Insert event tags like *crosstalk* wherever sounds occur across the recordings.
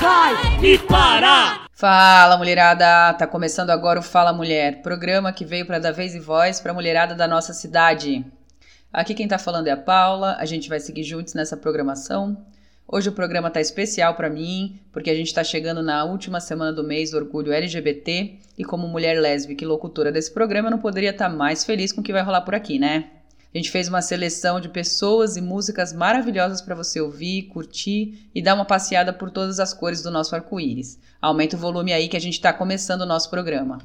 vai me parar. Fala mulherada, tá começando agora o Fala Mulher, programa que veio para dar vez e voz para mulherada da nossa cidade. Aqui quem tá falando é a Paula, a gente vai seguir juntos nessa programação. Hoje o programa tá especial para mim, porque a gente tá chegando na última semana do mês do orgulho LGBT e como mulher lésbica e locutora desse programa eu não poderia estar mais feliz com o que vai rolar por aqui, né? A gente fez uma seleção de pessoas e músicas maravilhosas para você ouvir, curtir e dar uma passeada por todas as cores do nosso arco-íris. Aumenta o volume aí que a gente está começando o nosso programa.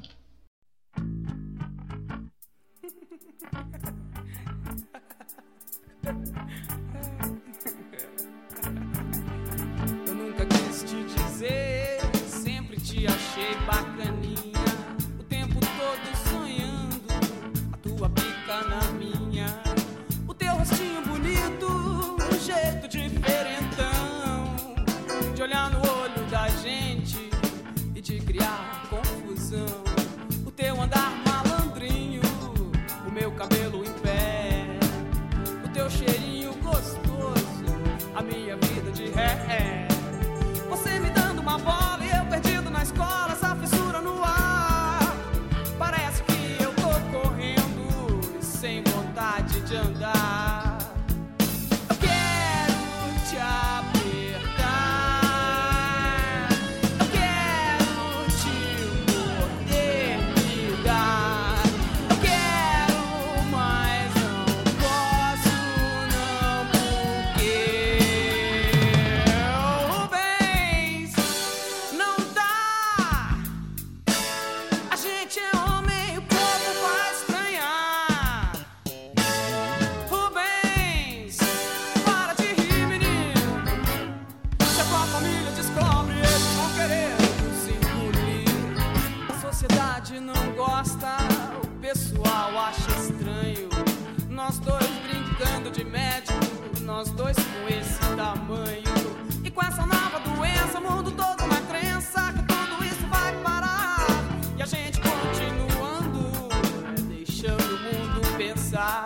Pensar.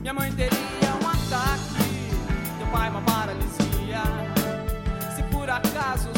Minha mãe teria um ataque, teu pai uma paralisia. Se por acaso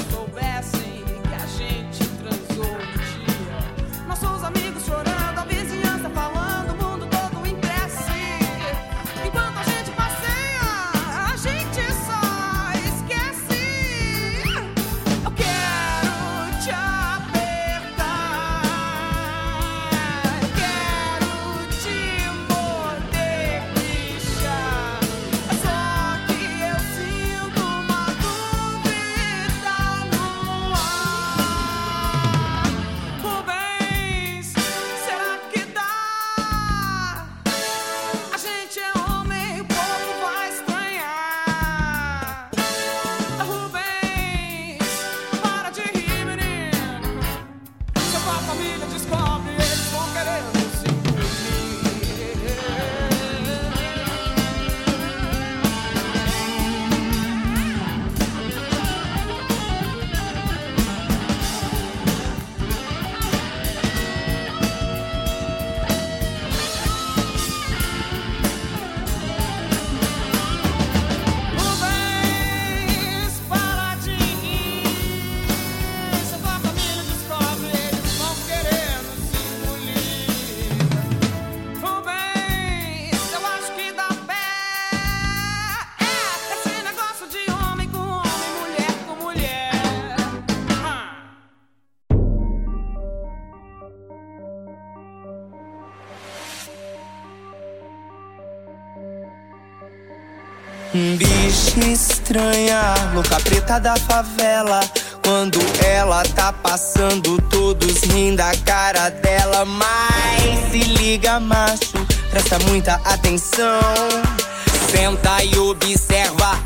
estranha, louca preta da favela. Quando ela tá passando, todos rindo da cara dela. Mas se liga, macho, presta muita atenção. Senta e observa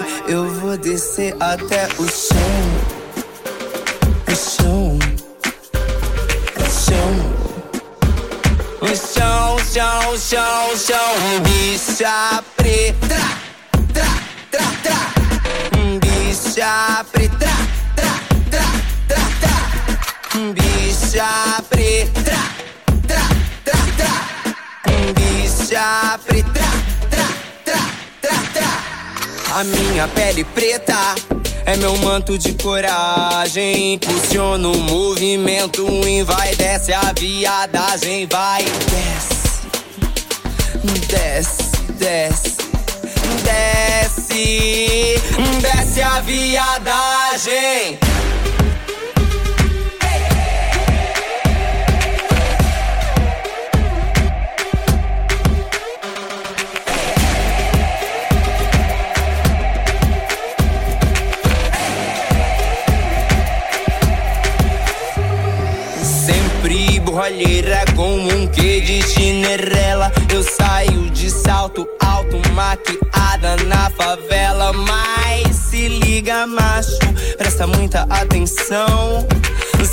Eu vou descer até o chão. O chão. O chão. O chão, chão, chão, chão. Bicha preta. Tra, tra, tra. Bicha preta. Tra, tra, tra, tra. Bicha preta. Tra, tra, tra. Bicha preta. A minha pele preta é meu manto de coragem. Impulsiono o movimento, vai, desce a viadagem, vai, desce, desce, desce, desce, desce a viadagem. Com um quê de chinerela. Eu saio de salto alto, maquiada na favela. Mas se liga, macho, presta muita atenção.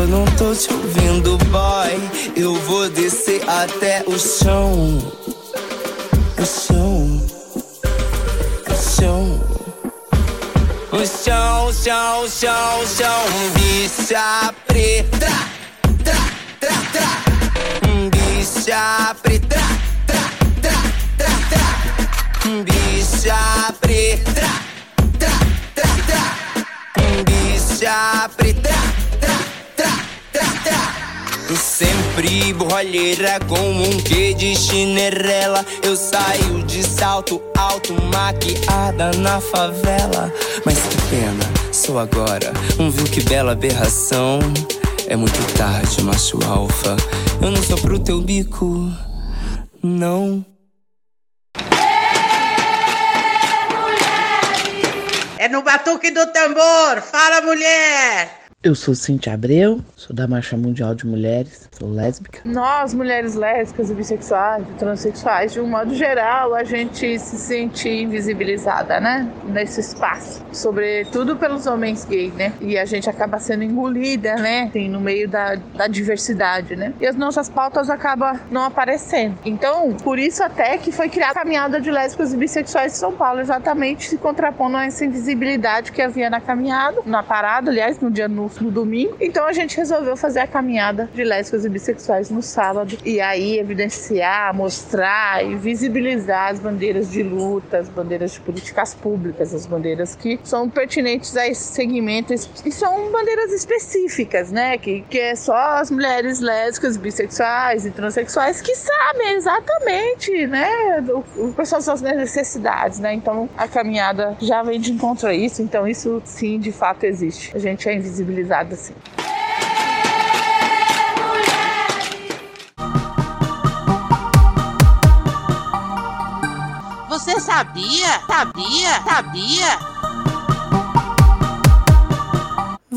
eu não tô te ouvindo, boy. Eu vou descer até o chão. O chão. O chão. O chão, chão, chão, chão. Bicha preta. Tra, tra, tra. Bicha preta. Tra, tra, tra, tra. Bicha preta. Tra, tra, tra. Bicha preta. Tra. Sempre borralheira com um quê de chinerela. Eu saio de salto alto, maquiada na favela. Mas que pena, sou agora um viu que bela aberração. É muito tarde, macho alfa. Eu não sou pro teu bico, não. É no batuque do tambor. Fala, mulher! Eu sou Cintia Abreu, sou da Marcha Mundial de Mulheres, lésbica. Nós, mulheres lésbicas e bissexuais, transexuais, de um modo geral, a gente se sente invisibilizada, né? Nesse espaço. Sobretudo pelos homens gays, né? E a gente acaba sendo engolida, né? Assim, no meio da, da diversidade, né? E as nossas pautas acabam não aparecendo. Então, por isso até que foi criada a caminhada de lésbicas e bissexuais de São Paulo, exatamente se contrapondo a essa invisibilidade que havia na caminhada, na parada, aliás, no dia no, no domingo. Então a gente resolveu fazer a caminhada de lésbicas e bissexuais no sábado. E aí evidenciar, mostrar e visibilizar as bandeiras de luta, as bandeiras de políticas públicas, as bandeiras que são pertinentes a esse segmento e são bandeiras específicas, né? Que, que é só as mulheres lésbicas, bissexuais e transexuais que sabem exatamente, né? O, quais são as suas necessidades, né? Então a caminhada já vem de encontro a isso. Então isso sim, de fato existe. A gente é invisibilizado assim. Você sabia? Sabia? Sabia?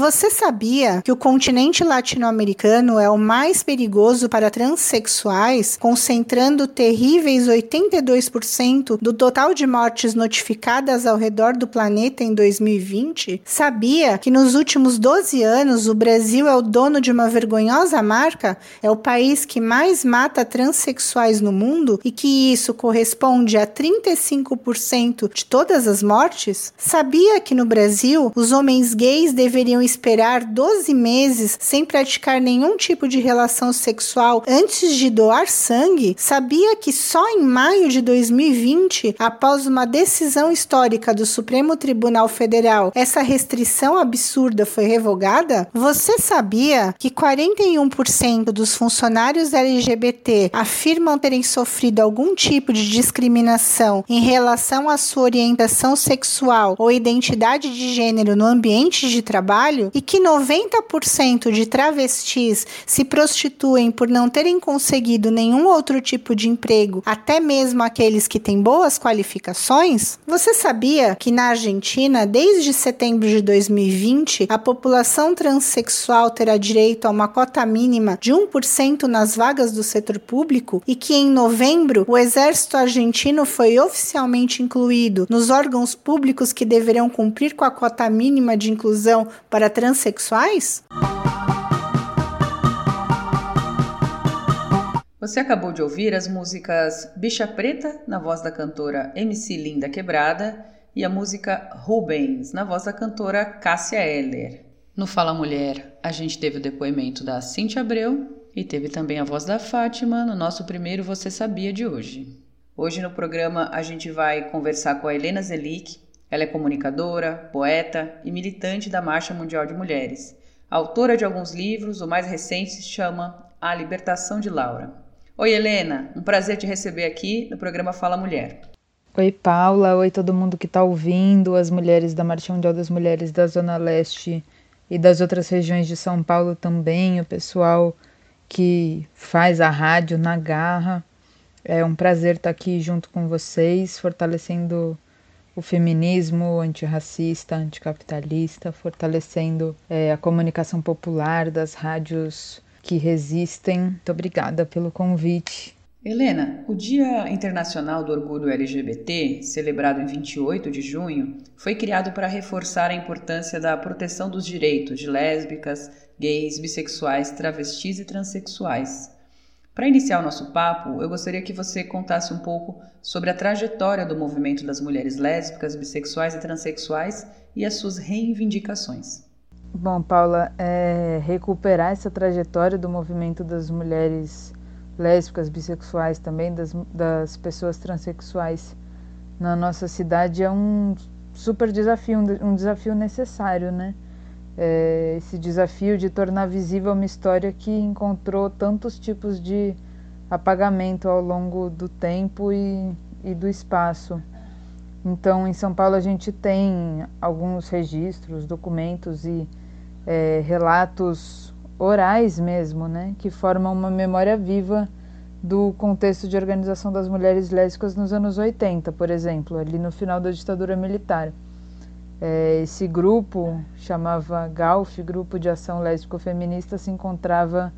Você sabia que o continente latino-americano é o mais perigoso para transexuais, concentrando terríveis 82% do total de mortes notificadas ao redor do planeta em 2020? Sabia que nos últimos 12 anos o Brasil é o dono de uma vergonhosa marca? É o país que mais mata transexuais no mundo e que isso corresponde a 35% de todas as mortes? Sabia que no Brasil os homens gays deveriam esperar 12 meses sem praticar nenhum tipo de relação sexual antes de doar sangue? Sabia que só em maio de 2020, após uma decisão histórica do Supremo Tribunal Federal, essa restrição absurda foi revogada? Você sabia que 41% dos funcionários LGBT afirmam terem sofrido algum tipo de discriminação em relação à sua orientação sexual ou identidade de gênero no ambiente de trabalho e que 90% de travestis se prostituem por não terem conseguido nenhum outro tipo de emprego, até mesmo aqueles que têm boas qualificações? Você sabia que na Argentina, desde setembro de 2020, a população transexual terá direito a uma cota mínima de 1% nas vagas do setor público e que em novembro o exército argentino foi oficialmente incluído nos órgãos públicos que deverão cumprir com a cota mínima de inclusão para transexuais? Você acabou de ouvir as músicas Bicha Preta, na voz da cantora MC Linda Quebrada, e a música Rubens, na voz da cantora Cássia Eller. No Fala Mulher, a gente teve o depoimento da Cintia Abreu e teve também a voz da Fátima no nosso primeiro Você Sabia de hoje. Hoje no programa a gente vai conversar com a Helena Zelic. Ela é comunicadora, poeta e militante da Marcha Mundial de Mulheres. Autora de alguns livros, o mais recente se chama A Libertação de Laura. Oi, Helena, um prazer te receber aqui no programa Fala Mulher. Oi, Paula. Oi, todo mundo que está ouvindo, as mulheres da Marcha Mundial das Mulheres da Zona Leste e das outras regiões de São Paulo também, o pessoal que faz a rádio na garra. É um prazer estar aqui junto com vocês, fortalecendo o feminismo antirracista, anticapitalista, fortalecendo é, a comunicação popular das rádios que resistem. Muito obrigada pelo convite. Helena, o Dia Internacional do Orgulho LGBT, celebrado em 28 de junho, foi criado para reforçar a importância da proteção dos direitos de lésbicas, gays, bissexuais, travestis e transexuais. Para iniciar o nosso papo, eu gostaria que você contasse um pouco sobre a trajetória do movimento das mulheres lésbicas, bissexuais e transexuais e as suas reivindicações. Bom, Paula, é, recuperar essa trajetória do movimento das mulheres lésbicas, bissexuais, também das, das pessoas transexuais na nossa cidade é um super desafio, um, desafio necessário, né? É, esse desafio de tornar visível uma história que encontrou tantos tipos de apagamento ao longo do tempo e, e do espaço. Então, em São Paulo, a gente tem alguns registros, documentos e é, relatos orais mesmo, né, que formam uma memória viva do contexto de organização das mulheres lésbicas nos anos 80, por exemplo, ali no final da ditadura militar. É, esse grupo chamava GALF, Grupo de Ação Lésbico-Feminista, se encontrava,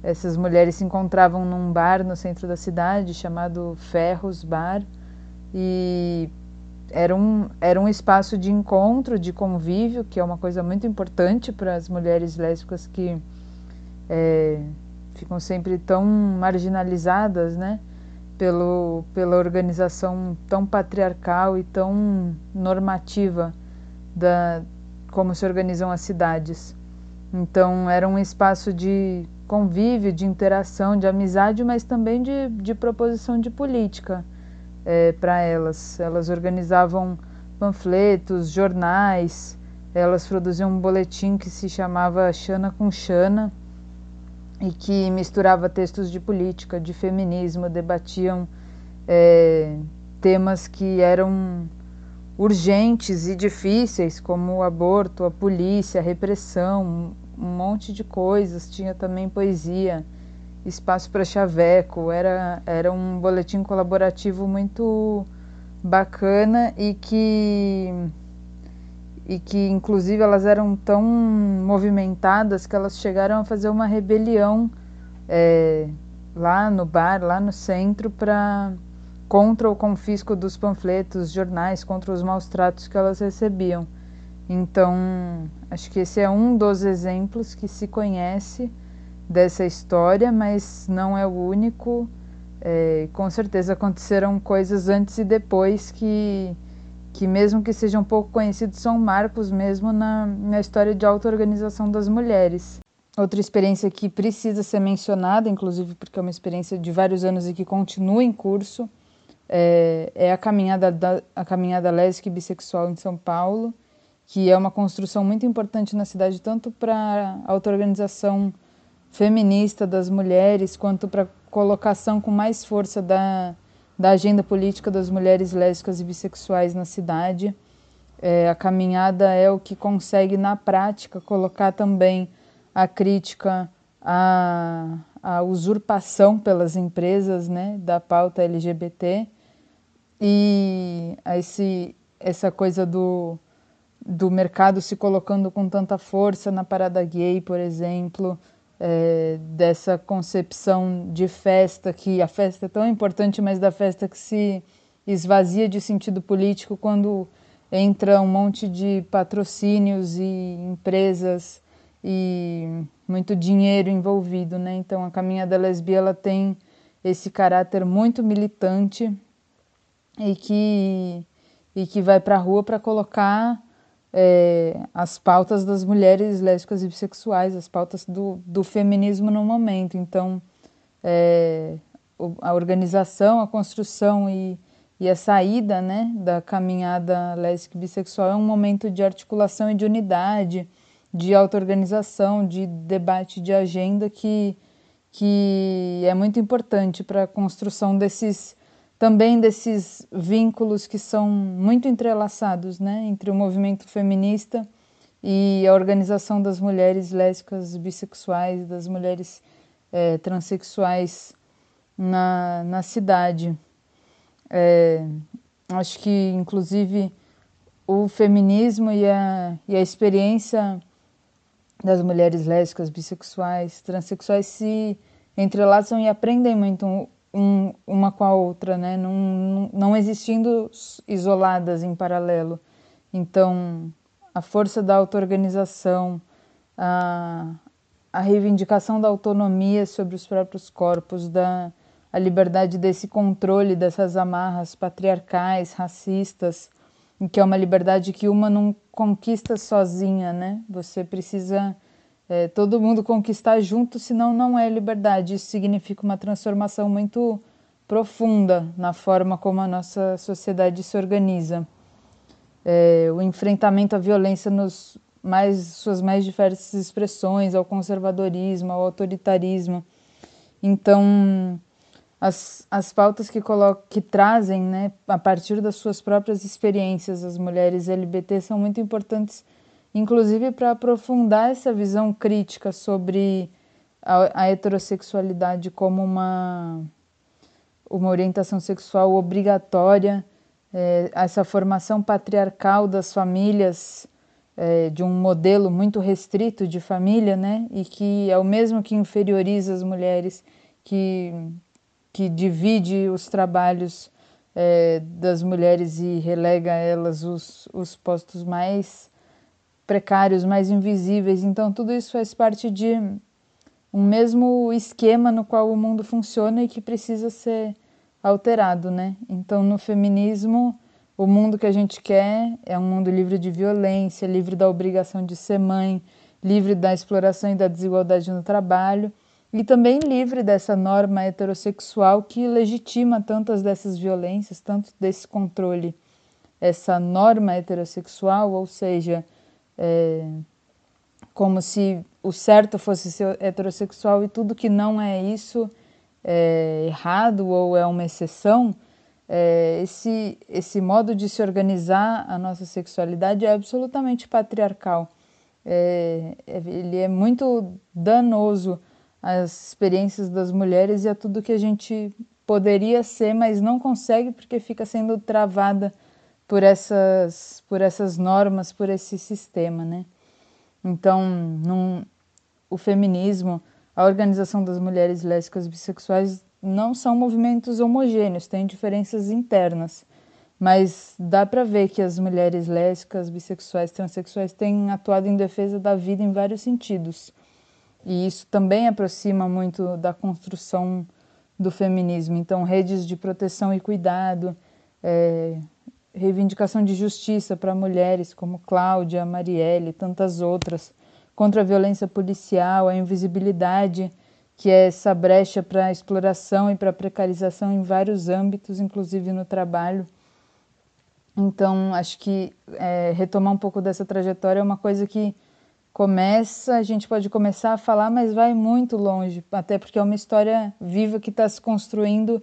essas mulheres se encontravam num bar no centro da cidade chamado Ferros Bar e era um, era um espaço de encontro, de convívio, que é uma coisa muito importante para as mulheres lésbicas que é, ficam sempre tão marginalizadas, né? Pelo, pela organização tão patriarcal e tão normativa da como se organizam as cidades. Então era um espaço de convívio, de interação, de amizade, mas também de, de proposição de política é, para elas. Elas organizavam panfletos, jornais, elas produziam um boletim que se chamava Xana com Xana e que misturava textos de política, de feminismo, debatiam é, temas que eram urgentes e difíceis, como o aborto, a polícia, a repressão, um monte de coisas. Tinha também poesia espaço para chaveco. Era, era um boletim colaborativo muito bacana e que, e que inclusive elas eram tão movimentadas que elas chegaram a fazer uma rebelião é, lá no bar, lá no centro, para contra o confisco dos panfletos, jornais, contra os maus tratos que elas recebiam. Então, acho que esse é um dos exemplos que se conhece dessa história, mas não é o único. É, com certeza aconteceram coisas antes e depois que que mesmo que sejam pouco conhecidos, são marcos mesmo na, na história de auto-organização das mulheres. Outra experiência que precisa ser mencionada, inclusive porque é uma experiência de vários anos e que continua em curso, é, é a, caminhada da, a caminhada lésbica e bissexual em São Paulo, que é uma construção muito importante na cidade, tanto para a auto-organização feminista das mulheres, quanto para a colocação com mais força da, da agenda política das mulheres lésbicas e bissexuais na cidade. É, a caminhada é o que consegue, na prática, colocar também a crítica à, à usurpação pelas empresas né, da pauta LGBT e esse, essa coisa do, do mercado se colocando com tanta força na parada gay, por exemplo, é, dessa concepção de festa, que a festa é tão importante, mas da festa que se esvazia de sentido político quando entra um monte de patrocínios e empresas e muito dinheiro envolvido, né? Então a caminhada lesbia ela tem esse caráter muito militante e que e que vai para a rua para colocar é, as pautas das mulheres lésbicas e bissexuais, as pautas do, do feminismo no momento. Então, é, a organização, a construção e, e a saída né, da caminhada lésbica e bissexual é um momento de articulação e de unidade, de auto-organização, de debate de agenda que, que é muito importante para a construção desses também desses vínculos que são muito entrelaçados né, entre o movimento feminista e a organização das mulheres lésbicas, bissexuais, das mulheres é, transexuais na, na cidade. É, acho que, inclusive, o feminismo e a, e a experiência das mulheres lésbicas, bissexuais, transexuais se entrelaçam e aprendem muito um, uma com a outra, né? não, não existindo isoladas em paralelo. Então, a força da auto-organização, a, a reivindicação da autonomia sobre os próprios corpos, da a liberdade desse controle dessas amarras patriarcais, racistas, que é uma liberdade que uma não conquista sozinha, né? Você precisa é, todo mundo conquistar junto, senão não é liberdade. Isso significa uma transformação muito profunda na forma como a nossa sociedade se organiza. É, o enfrentamento à violência nos mais suas mais diversas expressões, ao conservadorismo, ao autoritarismo. Então, as, as pautas que, colocam, que trazem, né, a partir das suas próprias experiências, as mulheres LGBT são muito importantes inclusive para aprofundar essa visão crítica sobre a, a heterossexualidade como uma, uma orientação sexual obrigatória, é, essa formação patriarcal das famílias, é, de um modelo muito restrito de família, né, e que é o mesmo que inferioriza as mulheres, que, que divide os trabalhos é, das mulheres e relega a elas os, os postos mais precários, mais invisíveis. Então, tudo isso faz parte de um mesmo esquema no qual o mundo funciona e que precisa ser alterado, né? Então, no feminismo, o mundo que a gente quer é um mundo livre de violência, livre da obrigação de ser mãe, livre da exploração e da desigualdade no trabalho e também livre dessa norma heterossexual que legitima tantas dessas violências, tanto desse controle. Essa norma heterossexual, ou seja, é, como se o certo fosse ser heterossexual e tudo que não é isso é errado ou é uma exceção, é, esse, esse modo de se organizar a nossa sexualidade é absolutamente patriarcal. É, é ele é muito danoso às experiências das mulheres e a tudo que a gente poderia ser, mas não consegue porque fica sendo travada por essas, por essas normas, por esse sistema, né? Então, num, o feminismo, a organização das mulheres lésbicas bissexuais não são movimentos homogêneos, têm diferenças internas. Mas dá para ver que as mulheres lésbicas, bissexuais, transexuais têm atuado em defesa da vida em vários sentidos. E isso também aproxima muito da construção do feminismo. Então, redes de proteção e cuidado, é, reivindicação de justiça para mulheres como Cláudia, Marielle e tantas outras, contra a violência policial, a invisibilidade, que é essa brecha para a exploração e para a precarização em vários âmbitos, inclusive no trabalho. Então, acho que é, retomar um pouco dessa trajetória é uma coisa que começa, a gente pode começar a falar, mas vai muito longe, até porque é uma história viva que está se construindo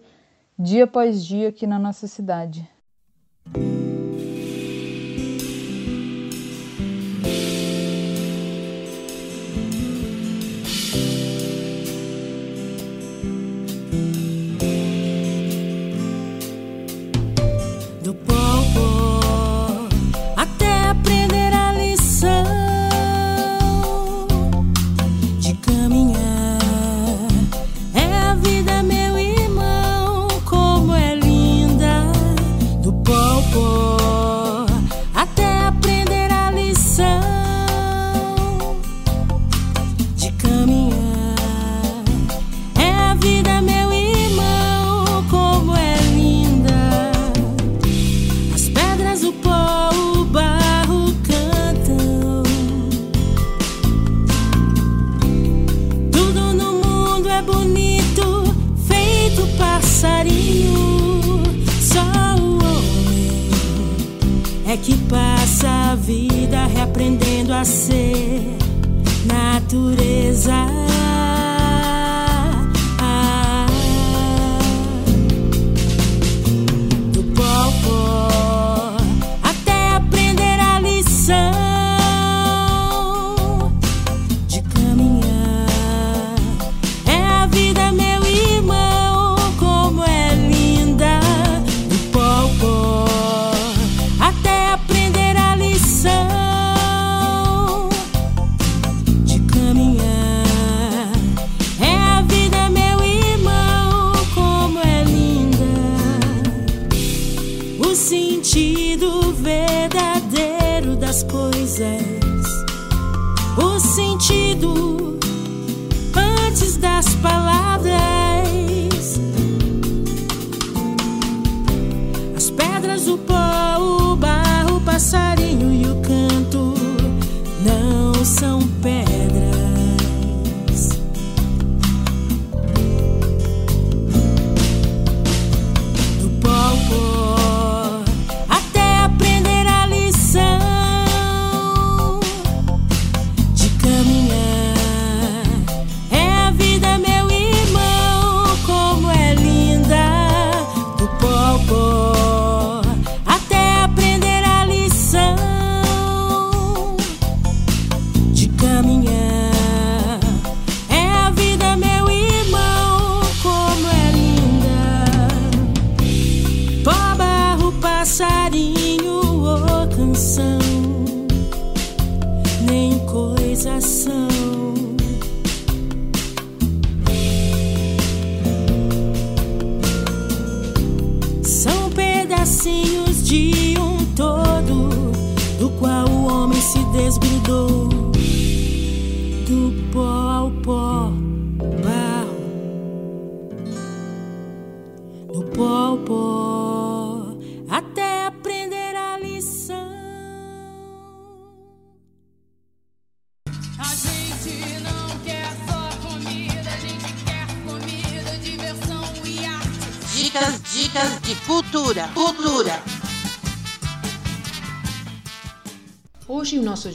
dia após dia aqui na nossa cidade. Do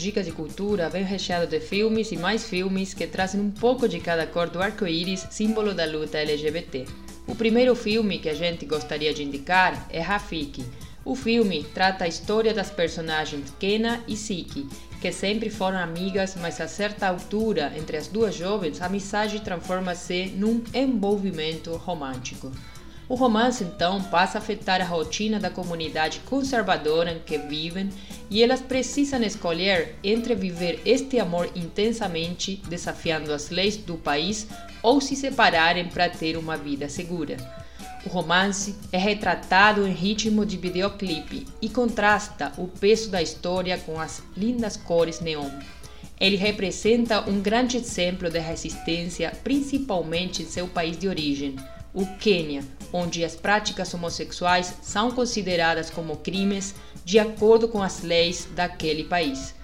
Hoje o nosso Dica de Cultura vem recheado de filmes e mais filmes que trazem um pouco de cada cor do arco-íris, símbolo da luta LGBT. O primeiro filme que a gente gostaria de indicar é Rafiki. O filme trata a história das personagens Kena e Siki, que sempre foram amigas, mas a certa altura entre as duas jovens a amizade transforma-se num envolvimento romântico. O romance então passa a afetar a rotina da comunidade conservadora em que vivem e elas precisam escolher entre viver este amor intensamente, desafiando as leis do país, ou se separarem para ter uma vida segura. O romance é retratado em ritmo de videoclipe e contrasta o peso da história com as lindas cores neon. Ele representa um grande exemplo de resistência, principalmente em seu país de origem, o Quênia, onde as práticas homossexuais são consideradas como crimes de acordo com as leis daquele país.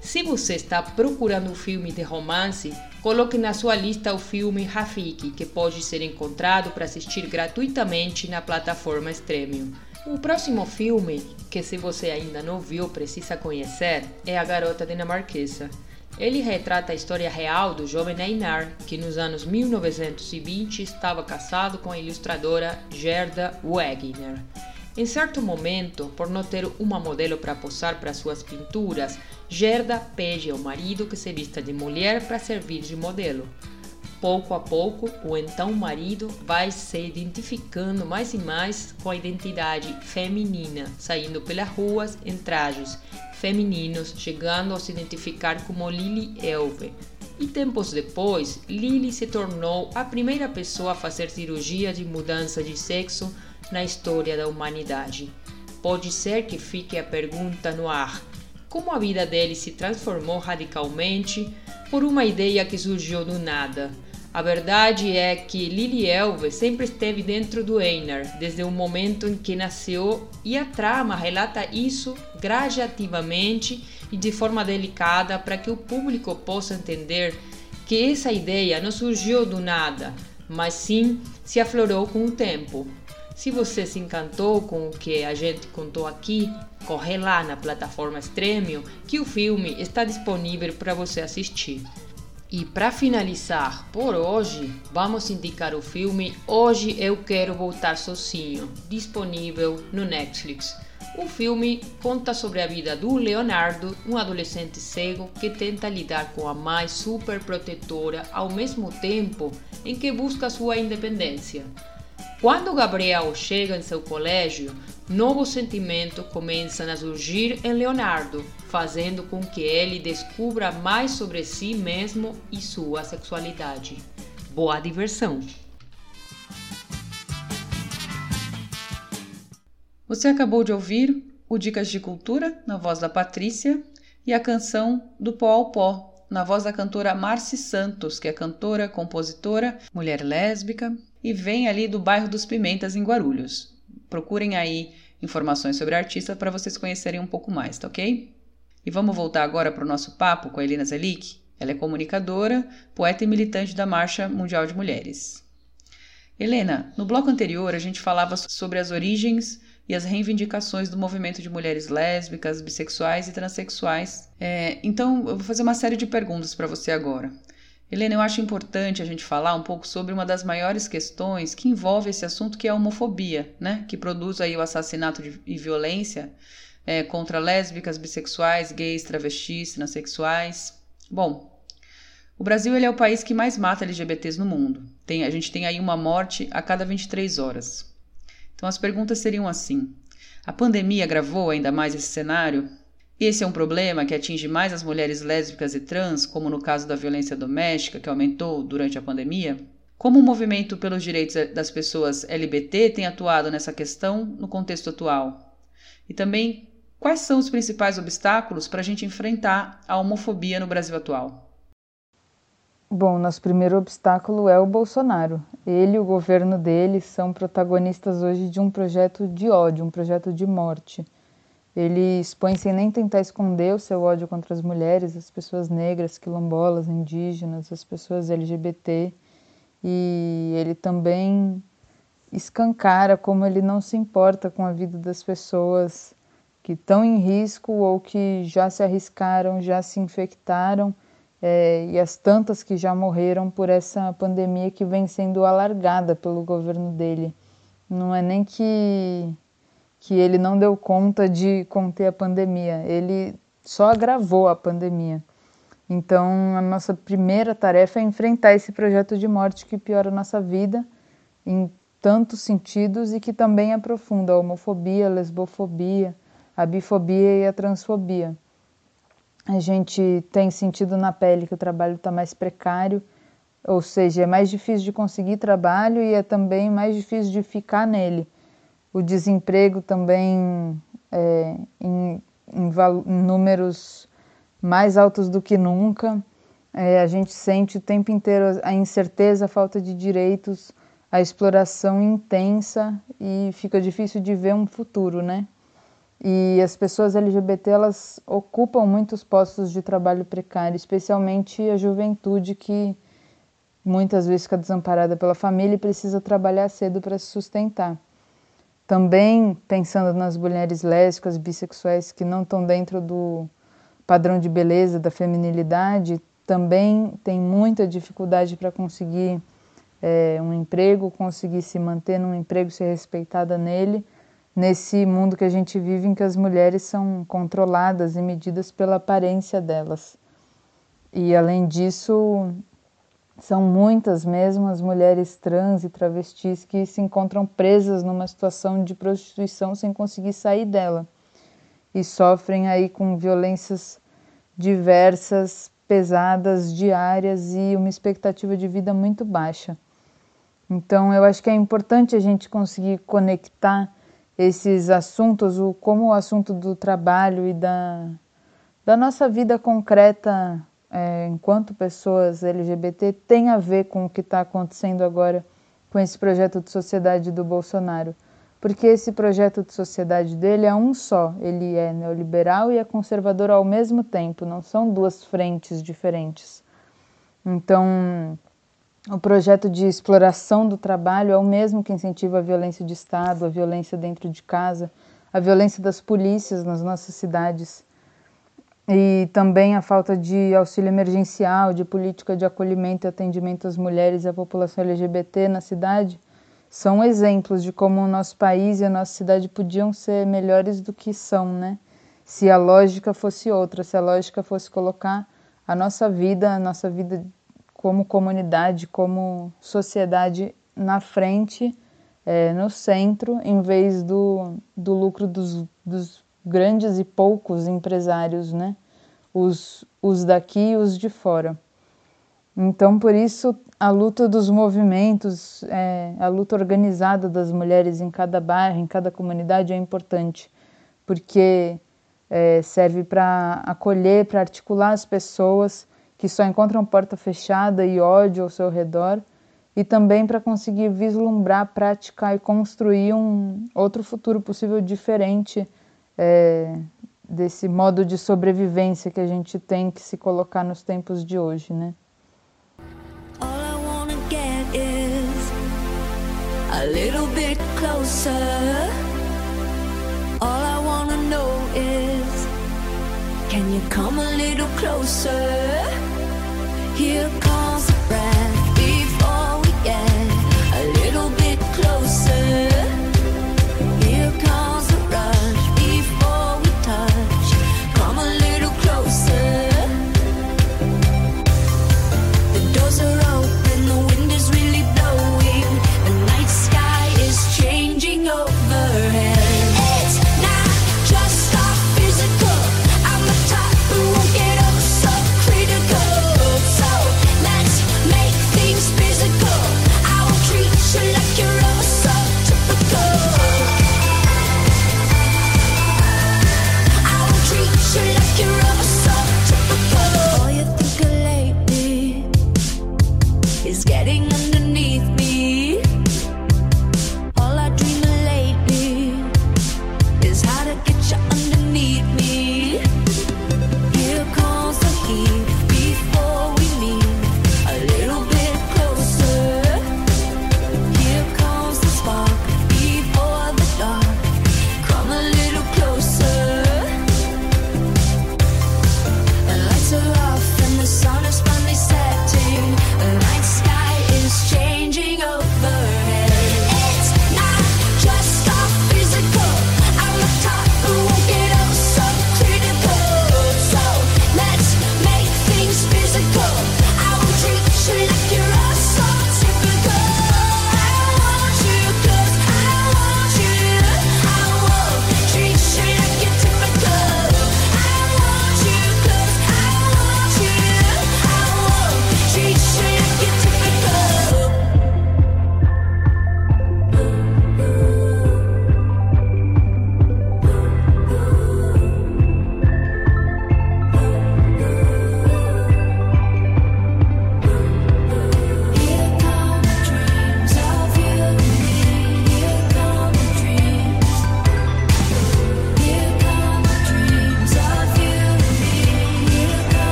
Se você está procurando um filme de romance, coloque na sua lista o filme Rafiki, que pode ser encontrado para assistir gratuitamente na plataforma Stremio. O próximo filme, que se você ainda não viu precisa conhecer, é A Garota Dinamarquesa. Ele retrata a história real do jovem Einar, que nos anos 1920 estava casado com a ilustradora Gerda Wegner. Em certo momento, por não ter uma modelo para posar para suas pinturas, Gerda pede ao marido que se vista de mulher para servir de modelo. Pouco a pouco, o então marido vai se identificando mais e mais com a identidade feminina, saindo pelas ruas em trajes femininos, chegando a se identificar como Lily Elve. E tempos depois, Lily se tornou a primeira pessoa a fazer cirurgia de mudança de sexo na história da humanidade. Pode ser que fique a pergunta no ar: como a vida dele se transformou radicalmente por uma ideia que surgiu do nada? A verdade é que Lily Elve sempre esteve dentro do Einar, desde o momento em que nasceu, e a trama relata isso gradativamente e de forma delicada para que o público possa entender que essa ideia não surgiu do nada, mas sim se aflorou com o tempo. Se você se encantou com o que a gente contou aqui, corre lá na plataforma Stremio que o filme está disponível para você assistir. E para finalizar por hoje, vamos indicar o filme Hoje Eu Quero Voltar Sozinho, disponível no Netflix. O filme conta sobre a vida do Leonardo, um adolescente cego que tenta lidar com a mãe super protetora ao mesmo tempo em que busca sua independência. Quando Gabriel chega em seu colégio, novos sentimentos começam a surgir em Leonardo, fazendo com que ele descubra mais sobre si mesmo e sua sexualidade. Boa diversão! Você acabou de ouvir o Dicas de Cultura, na voz da Patrícia, e a canção do Pó ao Pó, na voz da cantora Marci Santos, que é cantora, compositora, mulher lésbica, e vem ali do bairro dos Pimentas, em Guarulhos. Procurem aí informações sobre a artista para vocês conhecerem um pouco mais, tá ok? E vamos voltar agora para o nosso papo com a Elina Zelik. Ela é comunicadora, poeta e militante da Marcha Mundial de Mulheres. Helena, no bloco anterior a gente falava sobre as origens e as reivindicações do movimento de mulheres lésbicas, bissexuais e transexuais. É, então, eu vou fazer uma série de perguntas para você agora. Helena, eu acho importante a gente falar um pouco sobre uma das maiores questões que envolve esse assunto, que é a homofobia, né? Que produz aí o assassinato de, e violência é, contra lésbicas, bissexuais, gays, travestis, transexuais. Bom, o Brasil ele é o país que mais mata LGBTs no mundo. Tem, a gente tem aí uma morte a cada 23 horas. Então as perguntas seriam assim: a pandemia agravou ainda mais esse cenário? Esse é um problema que atinge mais as mulheres lésbicas e trans, como no caso da violência doméstica, que aumentou durante a pandemia? Como o movimento pelos direitos das pessoas LGBT tem atuado nessa questão no contexto atual? E também, quais são os principais obstáculos para a gente enfrentar a homofobia no Brasil atual? Bom, nosso primeiro obstáculo é o Bolsonaro. Ele e o governo dele são protagonistas hoje de um projeto de ódio, um projeto de morte. Ele expõe sem nem tentar esconder o seu ódio contra as mulheres, as pessoas negras, quilombolas, indígenas, as pessoas LGBT. E ele também escancara como ele não se importa com a vida das pessoas que estão em risco ou que já se arriscaram, já se infectaram é, e as tantas que já morreram por essa pandemia que vem sendo alargada pelo governo dele. Não é nem que que ele não deu conta de conter a pandemia, ele só agravou a pandemia. Então, a nossa primeira tarefa é enfrentar esse projeto de morte que piora a nossa vida em tantos sentidos e que também aprofunda a homofobia, a lesbofobia, a bifobia e a transfobia. A gente tem sentido na pele que o trabalho está mais precário, ou seja, é mais difícil de conseguir trabalho e é também mais difícil de ficar nele. O desemprego também é, em, em, números mais altos do que nunca. É, a gente sente o tempo inteiro a incerteza, a falta de direitos, a exploração intensa e fica difícil de ver um futuro, né? E as pessoas LGBT elas ocupam muitos postos de trabalho precário, especialmente a juventude que muitas vezes fica desamparada pela família e precisa trabalhar cedo para se sustentar. Também pensando nas mulheres lésbicas, bissexuais que não estão dentro do padrão de beleza da feminilidade, também tem muita dificuldade para conseguir é, um emprego, conseguir se manter num emprego, ser respeitada nele, nesse mundo que a gente vive em que as mulheres são controladas e medidas pela aparência delas. E além disso, são muitas mesmo as mulheres trans e travestis que se encontram presas numa situação de prostituição sem conseguir sair dela e sofrem aí com violências diversas pesadas, diárias e uma expectativa de vida muito baixa. Então, eu acho que é importante a gente conseguir conectar esses assuntos, o, como o assunto do trabalho e da, da nossa vida concreta é, enquanto pessoas LGBT tem a ver com o que está acontecendo agora com esse projeto de sociedade do Bolsonaro porque esse projeto de sociedade dele é um só. Ele é neoliberal e é conservador ao mesmo tempo, não são duas frentes diferentes. Então, o projeto de exploração do trabalho é o mesmo que incentiva a violência de Estado, a violência dentro de casa, a violência das polícias nas nossas cidades e também a falta de auxílio emergencial, de política de acolhimento e atendimento às mulheres e à população LGBT na cidade são exemplos de como o nosso país e a nossa cidade podiam ser melhores do que são, né? Se a lógica fosse outra, se a lógica fosse colocar a nossa vida, a nossa vida como comunidade, como sociedade na frente, é, no centro, em vez do, do lucro dos, dos grandes e poucos empresários, né? Os, os daqui e os de fora. Então, por isso, a luta dos movimentos, é, a luta organizada das mulheres em cada bairro, em cada comunidade é importante, porque é, serve para acolher, para articular as pessoas que só encontram porta fechada e ódio ao seu redor, e também para conseguir vislumbrar, praticar e construir um outro futuro possível diferente é, desse modo de sobrevivência que a gente tem que se colocar nos tempos de hoje, né? a little bit closer. All I wanna know is, can you come a little closer? Here comes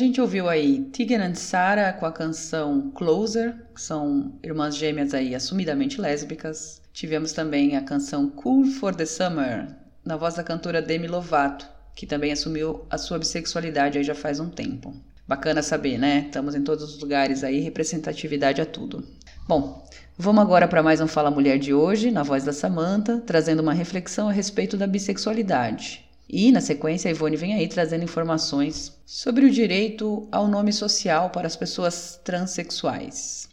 gente ouviu aí Tegan e Sarah com a canção Closer, que são irmãs gêmeas aí assumidamente lésbicas. Tivemos também a canção Cool for the Summer, na voz da cantora Demi Lovato, que também assumiu a sua bissexualidade aí já faz um tempo. Bacana saber, né? Estamos em todos os lugares aí, representatividade a tudo. Bom, vamos agora para mais um Fala Mulher de hoje, na voz da Samanta, trazendo uma reflexão a respeito da bissexualidade. E, na sequência, a Ivone vem aí trazendo informações sobre o direito ao nome social para as pessoas transexuais.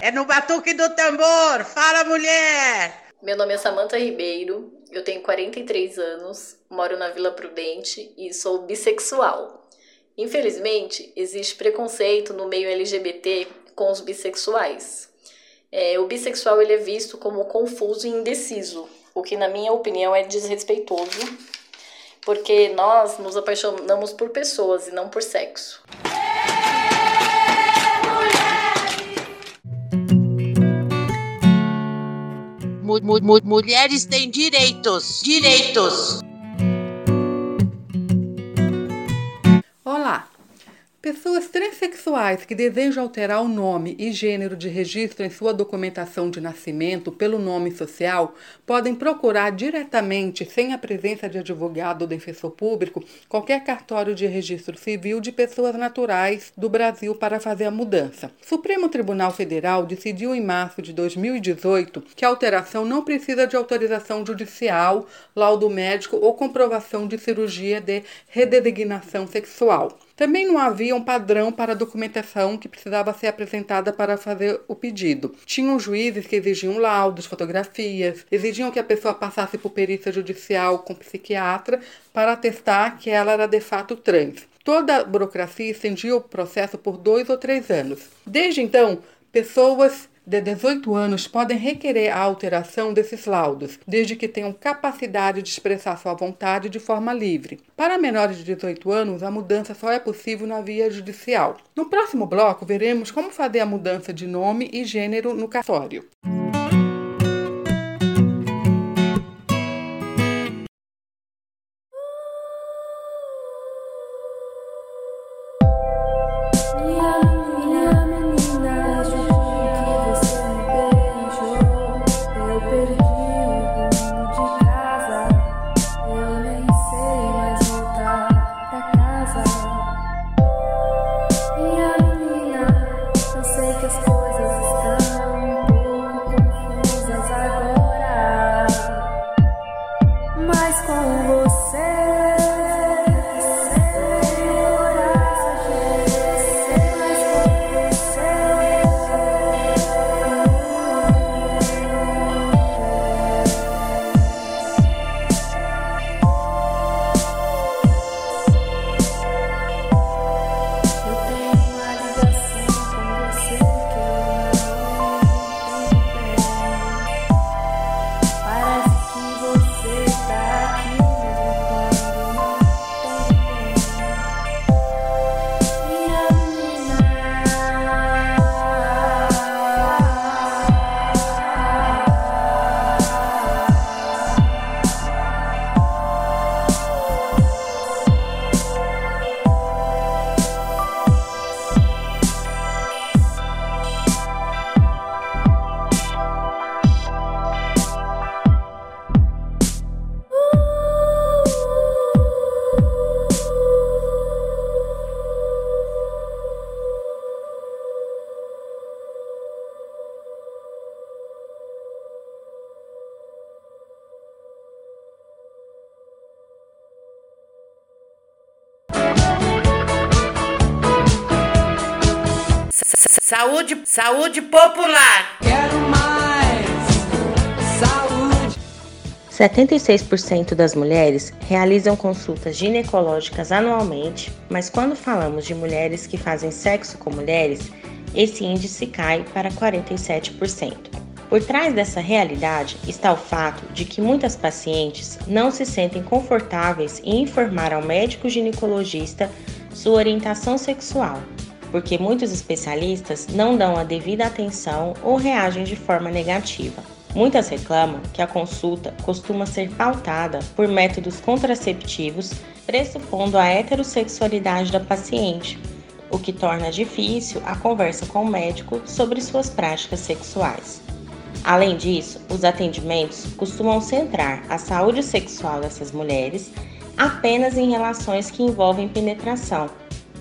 É no batuque do tambor! Fala, mulher! Meu nome é Samanta Ribeiro, eu tenho 43 anos, moro na Vila Prudente e sou bissexual. Infelizmente, existe preconceito no meio LGBT com os bissexuais, é, o bissexual ele é visto como confuso e indeciso, o que na minha opinião é desrespeitoso, porque nós nos apaixonamos por pessoas e não por sexo. Mulheres têm direitos, direitos. Pessoas transexuais que desejam alterar o nome e gênero de registro em sua documentação de nascimento pelo nome social podem procurar diretamente, sem a presença de advogado ou defensor público, qualquer cartório de registro civil de pessoas naturais do Brasil para fazer a mudança. O Supremo Tribunal Federal decidiu em março de 2018 que a alteração não precisa de autorização judicial, laudo médico ou comprovação de cirurgia de redesignação sexual. Também não havia um padrão para a documentação que precisava ser apresentada para fazer o pedido. Tinham juízes que exigiam laudos, fotografias, exigiam que a pessoa passasse por perícia judicial com psiquiatra para atestar que ela era de fato trans. Toda a burocracia estendia o processo por dois ou três anos. Desde então, pessoas de 18 anos podem requerer a alteração desses laudos, desde que tenham capacidade de expressar sua vontade de forma livre. Para menores de 18 anos, a mudança só é possível na via judicial. No próximo bloco, veremos como fazer a mudança de nome e gênero no cartório. Saúde, saúde popular. Quero mais saúde. 76% das mulheres realizam consultas ginecológicas anualmente, mas quando falamos de mulheres que fazem sexo com mulheres, esse índice cai para 47%. Por trás dessa realidade está o fato de que muitas pacientes não se sentem confortáveis em informar ao médico ginecologista sua orientação sexual, porque muitos especialistas não dão a devida atenção ou reagem de forma negativa. Muitas reclamam que a consulta costuma ser pautada por métodos contraceptivos, pressupondo a heterossexualidade da paciente, o que torna difícil a conversa com o médico sobre suas práticas sexuais. Além disso, os atendimentos costumam centrar a saúde sexual dessas mulheres apenas em relações que envolvem penetração,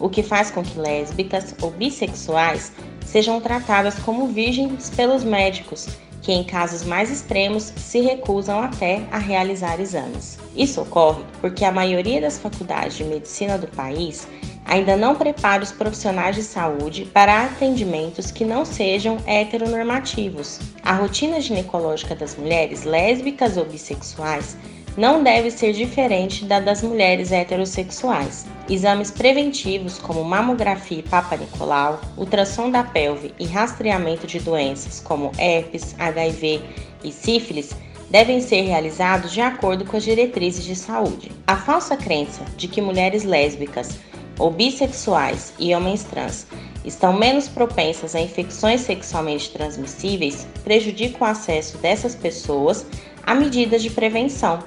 o que faz com que lésbicas ou bissexuais sejam tratadas como virgens pelos médicos, que em casos mais extremos se recusam até a realizar exames. Isso ocorre porque a maioria das faculdades de medicina do país ainda não prepara os profissionais de saúde para atendimentos que não sejam heteronormativos. A rotina ginecológica das mulheres lésbicas ou bissexuais não deve ser diferente da das mulheres heterossexuais. Exames preventivos como mamografia e Papa Nicolau, ultrassom da pelve e rastreamento de doenças como herpes, HIV e sífilis devem ser realizados de acordo com as diretrizes de saúde. A falsa crença de que mulheres lésbicas ou bissexuais e homens trans estão menos propensas a infecções sexualmente transmissíveis, prejudica o acesso dessas pessoas a medidas de prevenção.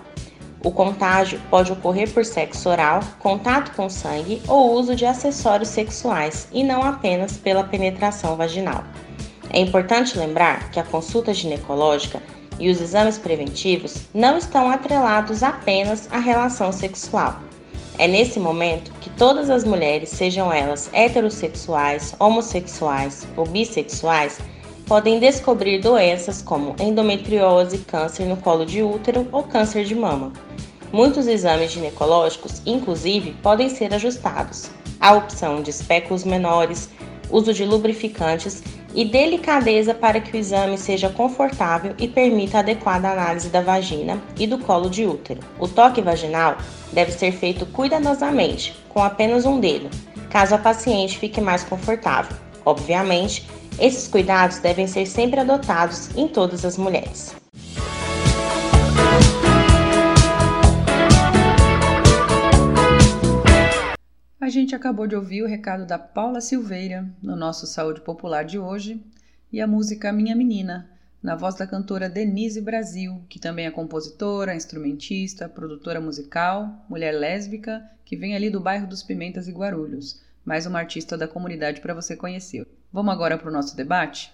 O contágio pode ocorrer por sexo oral, contato com sangue ou uso de acessórios sexuais e não apenas pela penetração vaginal. É importante lembrar que a consulta ginecológica e os exames preventivos não estão atrelados apenas à relação sexual. É nesse momento que todas as mulheres, sejam elas heterossexuais, homossexuais ou bissexuais, podem descobrir doenças como endometriose, câncer no colo de útero ou câncer de mama. Muitos exames ginecológicos, inclusive, podem ser ajustados. A opção de espéculos menores, uso de lubrificantes e delicadeza para que o exame seja confortável e permita adequada análise da vagina e do colo de útero. O toque vaginal deve ser feito cuidadosamente, com apenas um dedo, caso a paciente fique mais confortável. Obviamente, esses cuidados devem ser sempre adotados em todas as mulheres. A gente acabou de ouvir o recado da Paula Silveira no nosso Saúde Popular de hoje e a música Minha Menina, na voz da cantora Denise Brasil, que também é compositora, instrumentista, produtora musical, mulher lésbica, que vem ali do bairro dos Pimentas e Guarulhos. Mais uma artista da comunidade para você conhecer. Vamos agora para o nosso debate?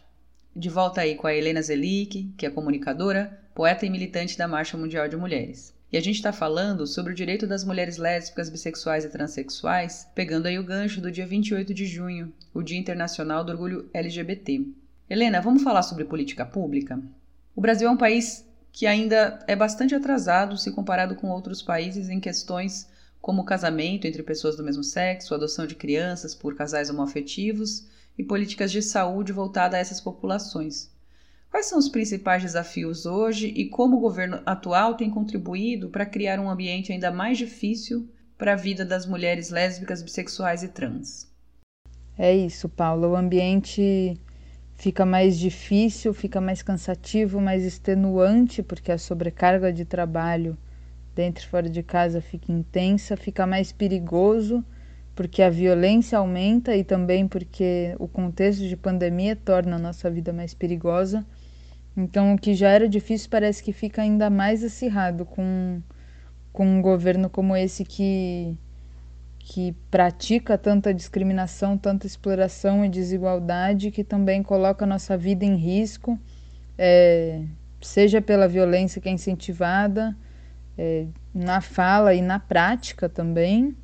De volta aí com a Helena Zelic, que é comunicadora, poeta e militante da Marcha Mundial de Mulheres. E a gente está falando sobre o direito das mulheres lésbicas, bissexuais e transexuais, pegando aí o gancho do dia 28 de junho, o Dia Internacional do Orgulho LGBT. Helena, vamos falar sobre política pública? O Brasil é um país que ainda é bastante atrasado se comparado com outros países em questões como casamento entre pessoas do mesmo sexo, adoção de crianças por casais homoafetivos e políticas de saúde voltada a essas populações. Quais são os principais desafios hoje e como o governo atual tem contribuído para criar um ambiente ainda mais difícil para a vida das mulheres lésbicas, bissexuais e trans? É isso, Paula. O ambiente fica mais difícil, fica mais cansativo, mais extenuante, porque a sobrecarga de trabalho dentro e fora de casa fica intensa, fica mais perigoso, porque a violência aumenta e também porque o contexto de pandemia torna a nossa vida mais perigosa. Então, o que já era difícil parece que fica ainda mais acirrado com, com um governo como esse que, que pratica tanta discriminação, tanta exploração e desigualdade, que também coloca a nossa vida em risco, é, seja pela violência que é incentivada, é, na fala e na prática também,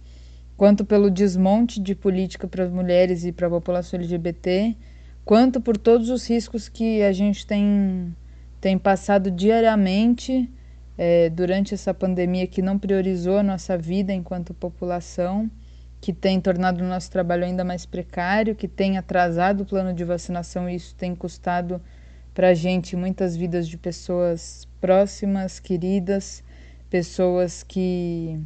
quanto pelo desmonte de política para as mulheres e para a população LGBT quanto por todos os riscos que a gente tem, tem passado diariamente é, durante essa pandemia que não priorizou a nossa vida enquanto população, que tem tornado o nosso trabalho ainda mais precário, que tem atrasado o plano de vacinação e isso tem custado para a gente muitas vidas de pessoas próximas, queridas, pessoas que,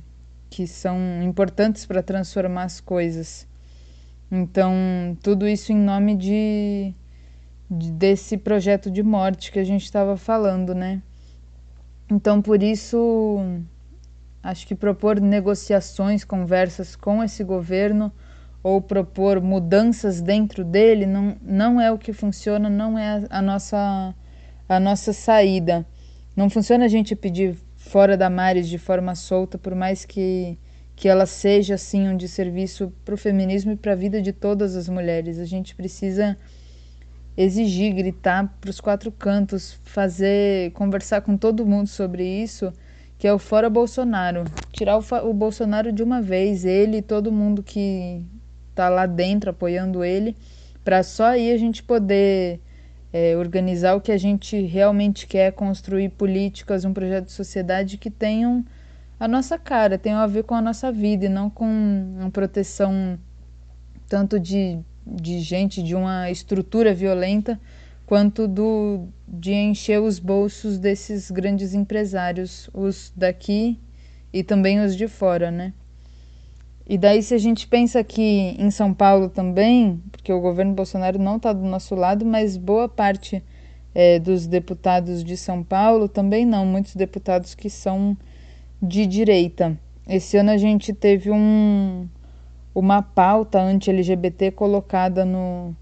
que são importantes para transformar as coisas. Então, tudo isso em nome de, de desse projeto de morte que a gente estava falando, né? Então, por isso, acho que propor negociações, conversas com esse governo ou propor mudanças dentro dele não, não é o que funciona, não é a nossa, a nossa saída. Não funciona a gente pedir fora da Mares de forma solta, por mais que que ela seja assim um desserviço para o feminismo e para a vida de todas as mulheres. A gente precisa exigir, gritar para os quatro cantos, fazer, conversar com todo mundo sobre isso, que é o fora Bolsonaro. Tirar o, o Bolsonaro de uma vez, ele e todo mundo que está lá dentro apoiando ele, para só aí a gente poder é, organizar o que a gente realmente quer, construir políticas, um projeto de sociedade que tenham a nossa cara, tem a ver com a nossa vida e não com uma proteção tanto de, de gente, de uma estrutura violenta, quanto do, de encher os bolsos desses grandes empresários, os daqui e também os de fora, né? E daí, se a gente pensa que em São Paulo também, porque o governo Bolsonaro não está do nosso lado, mas boa parte é, dos deputados de São Paulo também não, muitos deputados que são de direita. Esse ano a gente teve um, uma pauta anti-LGBT colocada no,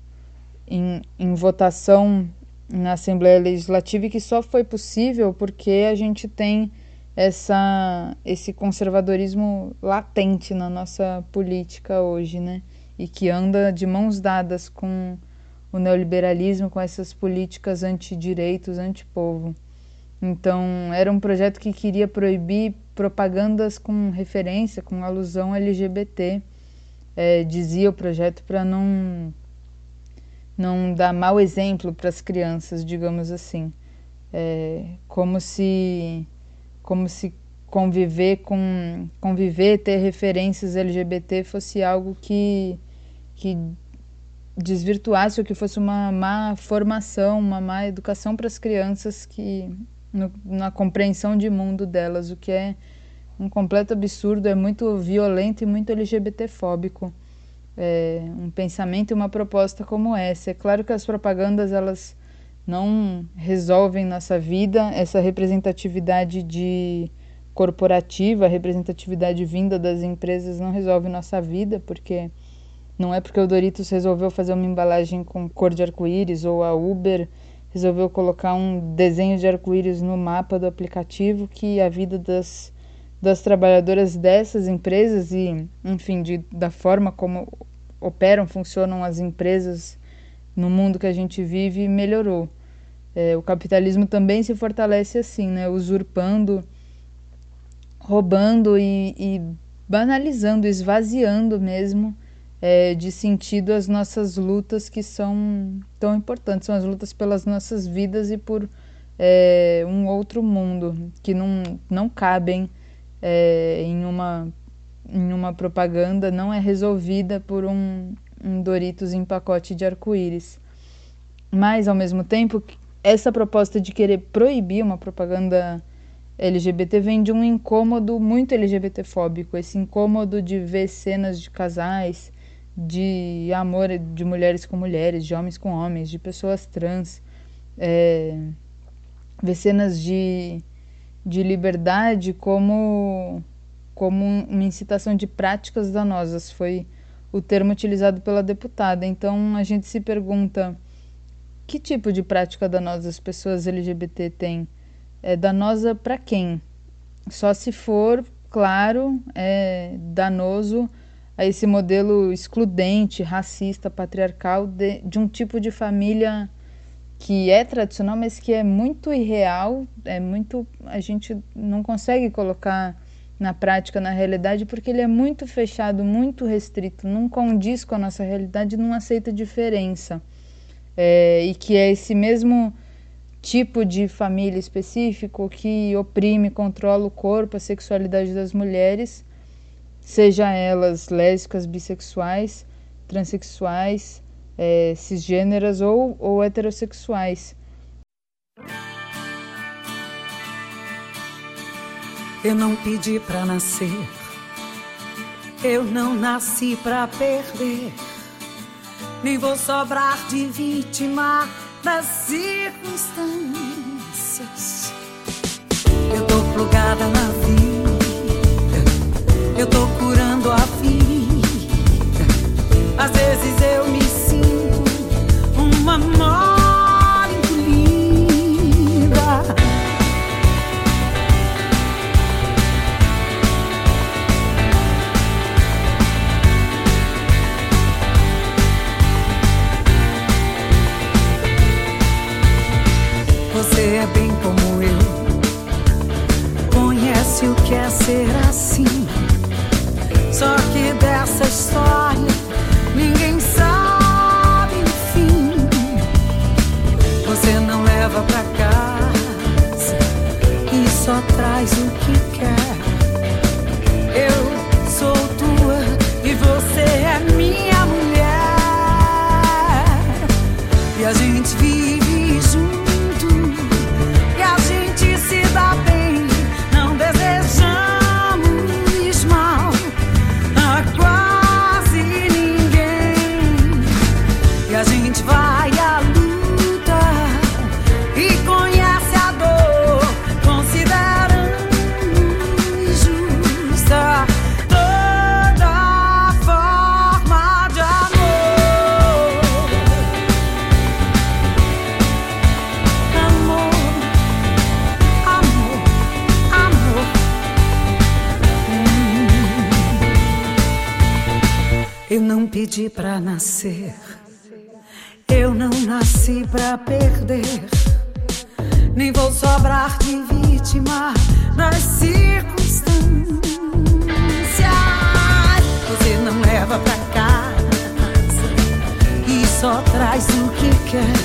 em, em votação na Assembleia Legislativa e que só foi possível porque a gente tem essa, esse conservadorismo latente na nossa política hoje, né? E que anda de mãos dadas com o neoliberalismo, com essas políticas antidireitos, antipovo. Então, era um projeto que queria proibir propagandas com referência, com alusão LGBT. É, dizia o projeto para não não dar mau exemplo para as crianças, digamos assim. É, como se como se conviver com conviver, ter referências LGBT fosse algo que que desvirtuasse ou que fosse uma má formação, uma má educação para as crianças que no, na compreensão de mundo delas, o que é um completo absurdo, é muito violento e muito LGBTfóbico é, um pensamento e uma proposta como essa. É claro que as propagandas elas não resolvem nossa vida, essa representatividade de corporativa, a representatividade vinda das empresas não resolve nossa vida, porque não é porque o Doritos resolveu fazer uma embalagem com cor de arco-íris ou a Uber resolveu colocar um desenho de arco-íris no mapa do aplicativo que a vida das, das trabalhadoras dessas empresas e, enfim, de, da forma como operam, funcionam as empresas no mundo que a gente vive melhorou. É, o capitalismo também se fortalece assim, né? usurpando, roubando e, e banalizando, esvaziando mesmo é, de sentido as nossas lutas que são tão importantes, são as lutas pelas nossas vidas e por é, um outro mundo que não, não cabem é, em uma em uma propaganda não é resolvida por um, um Doritos em pacote de arco-íris. Mas, ao mesmo tempo, essa proposta de querer proibir uma propaganda LGBT vem de um incômodo muito LGBTfóbico, esse incômodo de ver cenas de casais, de amor de mulheres com mulheres, de homens com homens, de pessoas trans, é, ver cenas de, de liberdade como como uma incitação de práticas danosas, foi o termo utilizado pela deputada. Então a gente se pergunta que tipo de prática danosa as pessoas LGBT têm? É danosa para quem? Só se for, claro, é danoso a esse modelo excludente, racista, patriarcal de, de um tipo de família que é tradicional, mas que é muito irreal, é muito a gente não consegue colocar na prática, na realidade, porque ele é muito fechado, muito restrito, não condiz com a nossa realidade, não aceita diferença. É, e que é esse mesmo tipo de família específico que oprime, controla o corpo, a sexualidade das mulheres, seja elas lésbicas, bissexuais, transexuais, é, cisgêneras ou, ou heterossexuais. Eu não pedi pra nascer, eu não nasci pra perder, nem vou sobrar de vítima das circunstâncias. Eu tô plugada na vida, eu tô curando a vida. Às vezes eu me sinto uma mole Você é bem como eu. Conhece o que é ser assim. Só que dessa história ninguém sabe o fim. Você não leva pra casa e só traz o que quer. pedi pra nascer. Eu não nasci pra perder. Nem vou sobrar de vítima nas circunstâncias. Você não leva pra casa e só traz o que quer.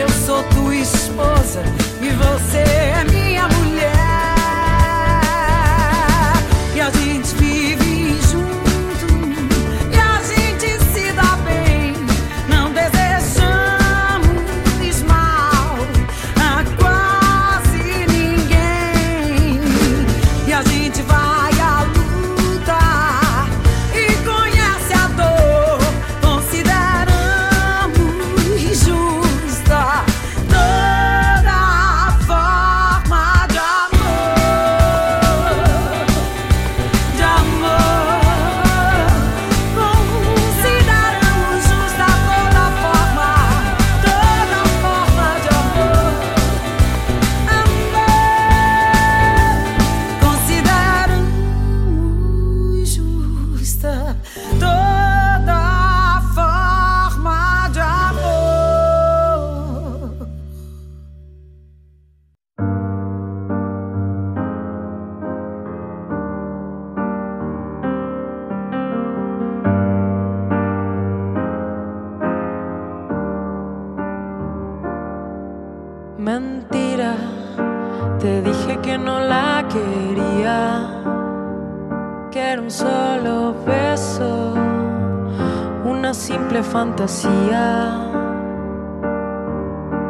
Eu sou tua esposa e você é minha mulher. E a gente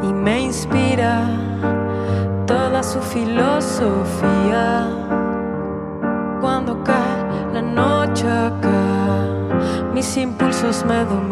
y me inspira toda su filosofía. Cuando cae la noche acá, mis impulsos me dominan.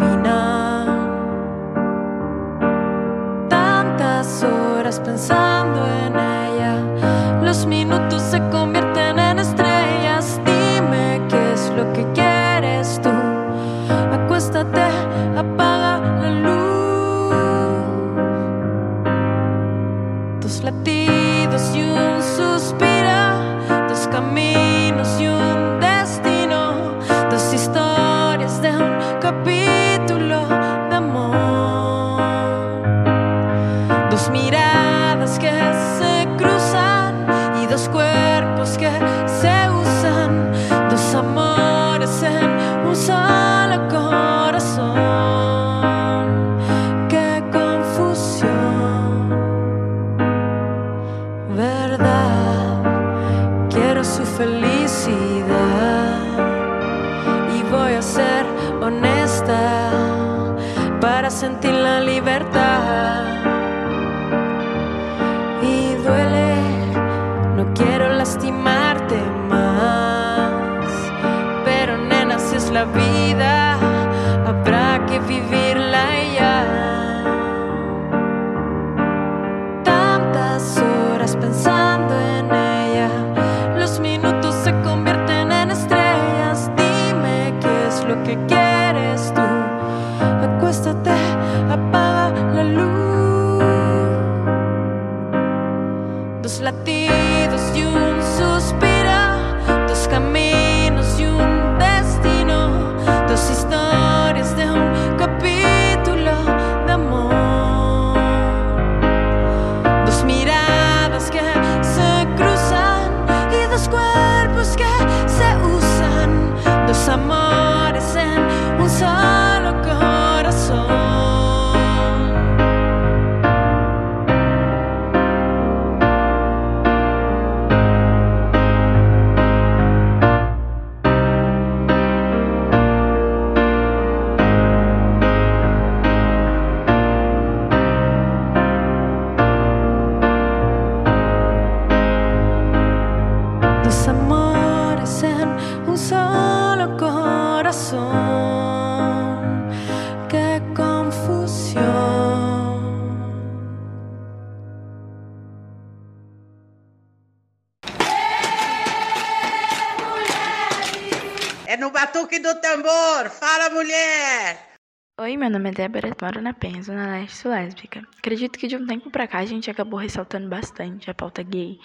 Meu nome é Débora, moro na Penha, Zona Leste, lésbica. Acredito que de um tempo pra cá a gente acabou ressaltando bastante a pauta gay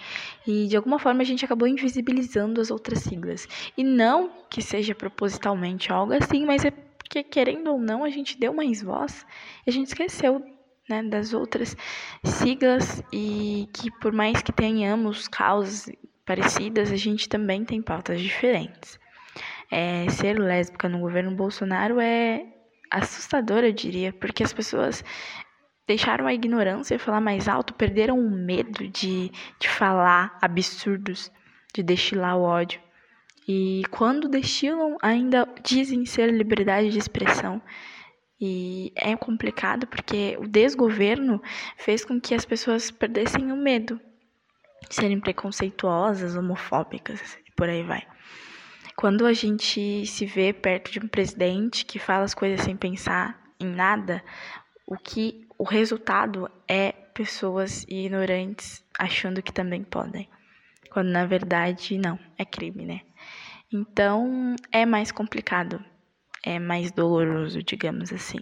e de alguma forma a gente acabou invisibilizando as outras siglas. E não que seja propositalmente algo assim, mas é porque querendo ou não a gente deu mais voz e a gente esqueceu né, das outras siglas e que por mais que tenhamos causas parecidas, a gente também tem pautas diferentes. É, ser lésbica no governo Bolsonaro é assustador, eu diria, porque as pessoas deixaram a ignorância falar mais alto, perderam o medo de, de falar absurdos, de destilar o ódio. E quando destilam, ainda dizem ser liberdade de expressão. E é complicado porque o desgoverno fez com que as pessoas perdessem o medo de serem preconceituosas, homofóbicas e por aí vai. Quando a gente se vê perto de um presidente que fala as coisas sem pensar em nada, o que o resultado é pessoas ignorantes achando que também podem, quando na verdade não, é crime, né? Então é mais complicado, é mais doloroso, digamos assim.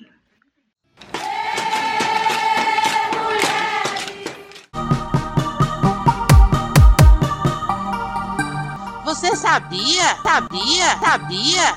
Você sabia? Sabia? Sabia?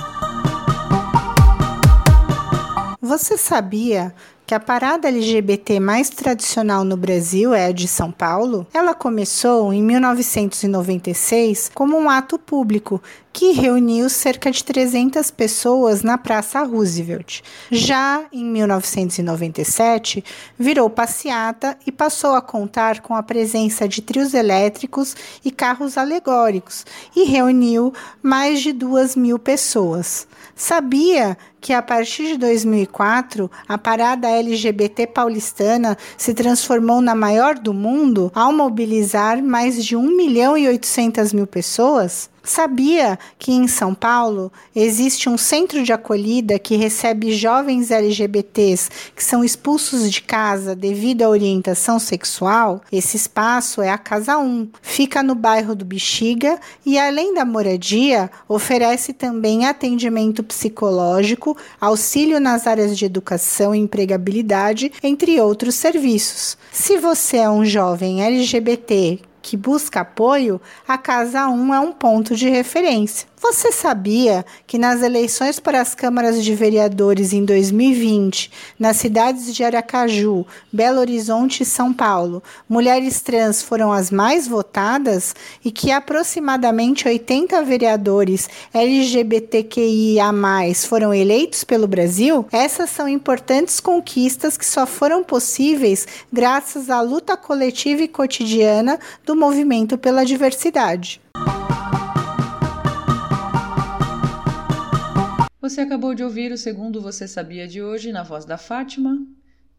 Você sabia que a parada LGBT mais tradicional no Brasil é a de São Paulo? Ela começou em 1996 como um ato público que reuniu cerca de 300 pessoas na Praça Roosevelt. Já em 1997, virou passeata e passou a contar com a presença de trios elétricos e carros alegóricos e reuniu mais de duas mil pessoas. Sabia que a partir de 2004 a parada LGBT paulistana se transformou na maior do mundo ao mobilizar mais de 1 milhão e 800 mil pessoas? Sabia que em São Paulo existe um centro de acolhida que recebe jovens LGBTs que são expulsos de casa devido à orientação sexual? Esse espaço é a Casa 1. Fica no bairro do Bexiga e, além da moradia, oferece também atendimento psicológico, auxílio nas áreas de educação e empregabilidade, entre outros serviços. Se você é um jovem LGBT que busca apoio, a Casa 1 é um ponto de referência. Você sabia que nas eleições para as câmaras de vereadores em 2020, nas cidades de Aracaju, Belo Horizonte e São Paulo, mulheres trans foram as mais votadas e que aproximadamente 80 vereadores LGBTQIA+ foram eleitos pelo Brasil? Essas são importantes conquistas que só foram possíveis graças à luta coletiva e cotidiana do movimento pela diversidade. Você acabou de ouvir o segundo Você Sabia de hoje na voz da Fátima.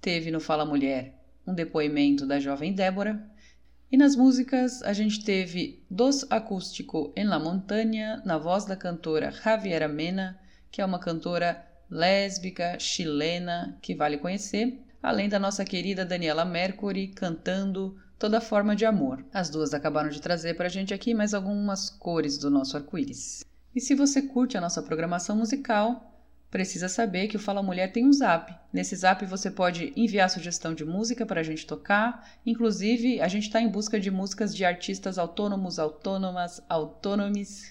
Teve no Fala Mulher um depoimento da jovem Débora. E nas músicas a gente teve Dos Acústico em La Montanha, na voz da cantora Javiera Mena, que é uma cantora lésbica chilena que vale conhecer, além da nossa querida Daniela Mercury cantando Toda Forma de Amor. As duas acabaram de trazer para a gente aqui mais algumas cores do nosso arco-íris. E se você curte a nossa programação musical, precisa saber que o Fala Mulher tem um zap. Nesse zap você pode enviar sugestão de música para a gente tocar. Inclusive, a gente está em busca de músicas de artistas autônomos, autônomas, autônomes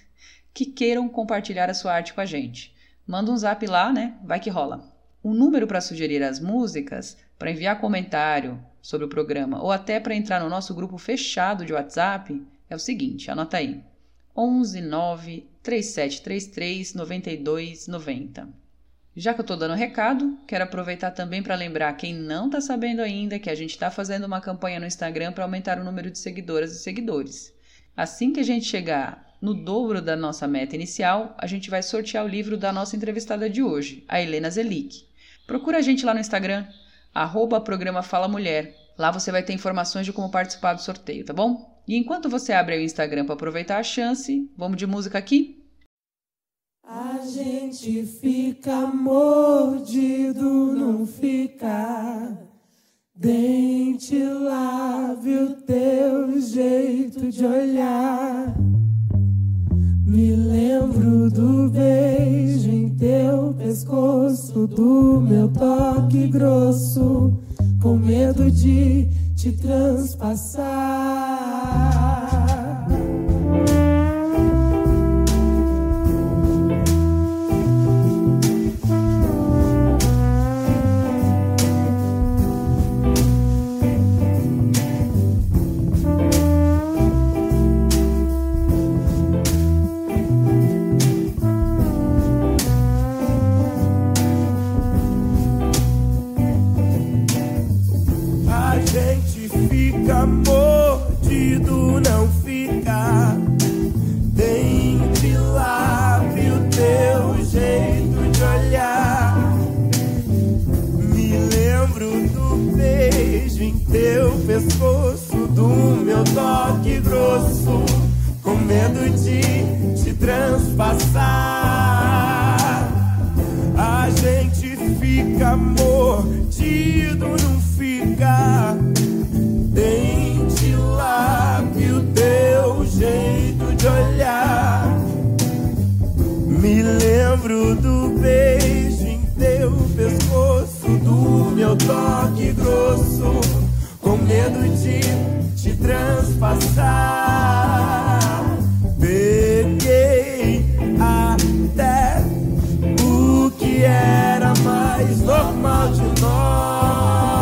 que queiram compartilhar a sua arte com a gente. Manda um zap lá, né? Vai que rola. O número para sugerir as músicas, para enviar comentário sobre o programa ou até para entrar no nosso grupo fechado de WhatsApp é o seguinte: anota aí. 11 9 3733 9290. Já que eu estou dando recado, quero aproveitar também para lembrar quem não está sabendo ainda que a gente está fazendo uma campanha no Instagram para aumentar o número de seguidoras e seguidores. Assim que a gente chegar no dobro da nossa meta inicial, a gente vai sortear o livro da nossa entrevistada de hoje, a Helena Zelic. Procura a gente lá no Instagram, arroba programa Fala Mulher. Lá você vai ter informações de como participar do sorteio, tá bom? E enquanto você abre o Instagram para aproveitar a chance, vamos de música aqui? A gente fica mordido, não fica. Dente, lave o teu jeito de olhar. Me lembro do beijo em teu pescoço, do meu toque grosso com medo de te transpassar. fica mordido, não fica. Tem de o teu jeito de olhar. Me lembro do beijo em teu pescoço, do meu toque grosso, com medo de te transpassar. A gente fica mordido, não fica. lembro do beijo em teu pescoço, do meu toque grosso, com medo de te transpassar. Peguei até o que era mais normal de nós.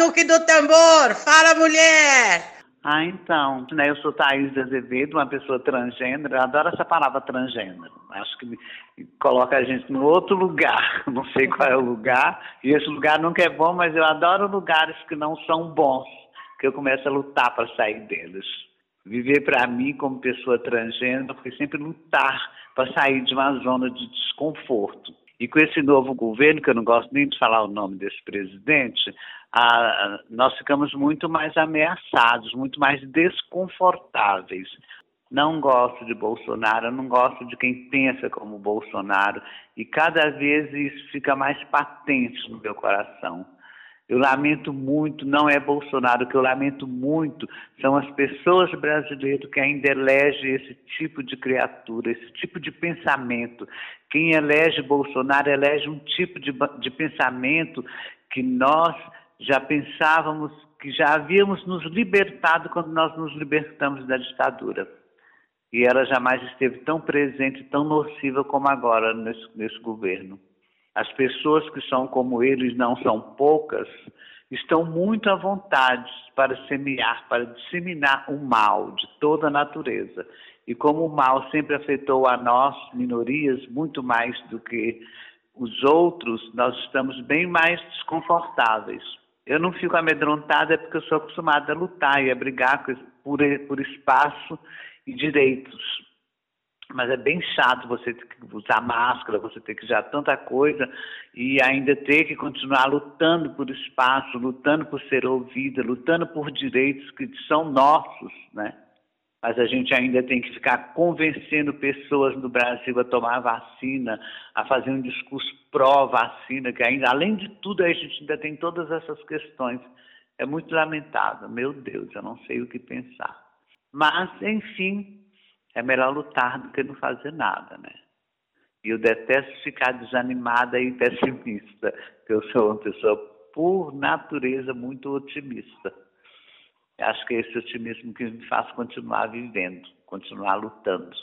Batuque do tambor. Fala, mulher. Ah, então, né, eu sou Thaís Azevedo, uma pessoa transgênero, eu adoro essa palavra transgênero, acho que coloca a gente no outro lugar, *laughs* não sei qual é o lugar, e esse lugar nunca é bom, mas eu adoro lugares que não são bons, que eu começo a lutar para sair deles. Viver para mim como pessoa transgênero foi sempre lutar para sair de uma zona de desconforto. E com esse novo governo, que eu não gosto nem de falar o nome desse presidente, ah, nós ficamos muito mais ameaçados, muito mais desconfortáveis. Não gosto de Bolsonaro, não gosto de quem pensa como Bolsonaro, e cada vez isso fica mais patente no meu coração. Eu lamento muito, não é Bolsonaro, o que eu lamento muito são as pessoas brasileiras que ainda elegem esse tipo de criatura, esse tipo de pensamento. Quem elege Bolsonaro elege um tipo de, de pensamento que nós já pensávamos que já havíamos nos libertado quando nós nos libertamos da ditadura. E ela jamais esteve tão presente, tão nociva como agora nesse, nesse governo. As pessoas que são como eles, não são poucas, estão muito à vontade para semear, para disseminar o mal de toda a natureza. E como o mal sempre afetou a nós, minorias, muito mais do que os outros, nós estamos bem mais desconfortáveis. Eu não fico amedrontada porque eu sou acostumada a lutar e a brigar por, por espaço e direitos mas é bem chato você ter que usar máscara, você ter que usar tanta coisa e ainda ter que continuar lutando por espaço, lutando por ser ouvida, lutando por direitos que são nossos, né? Mas a gente ainda tem que ficar convencendo pessoas no Brasil a tomar vacina, a fazer um discurso pró-vacina, que ainda, além de tudo, a gente ainda tem todas essas questões. É muito lamentável, meu Deus, eu não sei o que pensar. Mas, enfim, é melhor lutar do que não fazer nada, né? E eu detesto ficar desanimada e pessimista, porque eu sou uma pessoa, por natureza, muito otimista. Acho que é esse otimismo que me faz continuar vivendo, continuar lutando.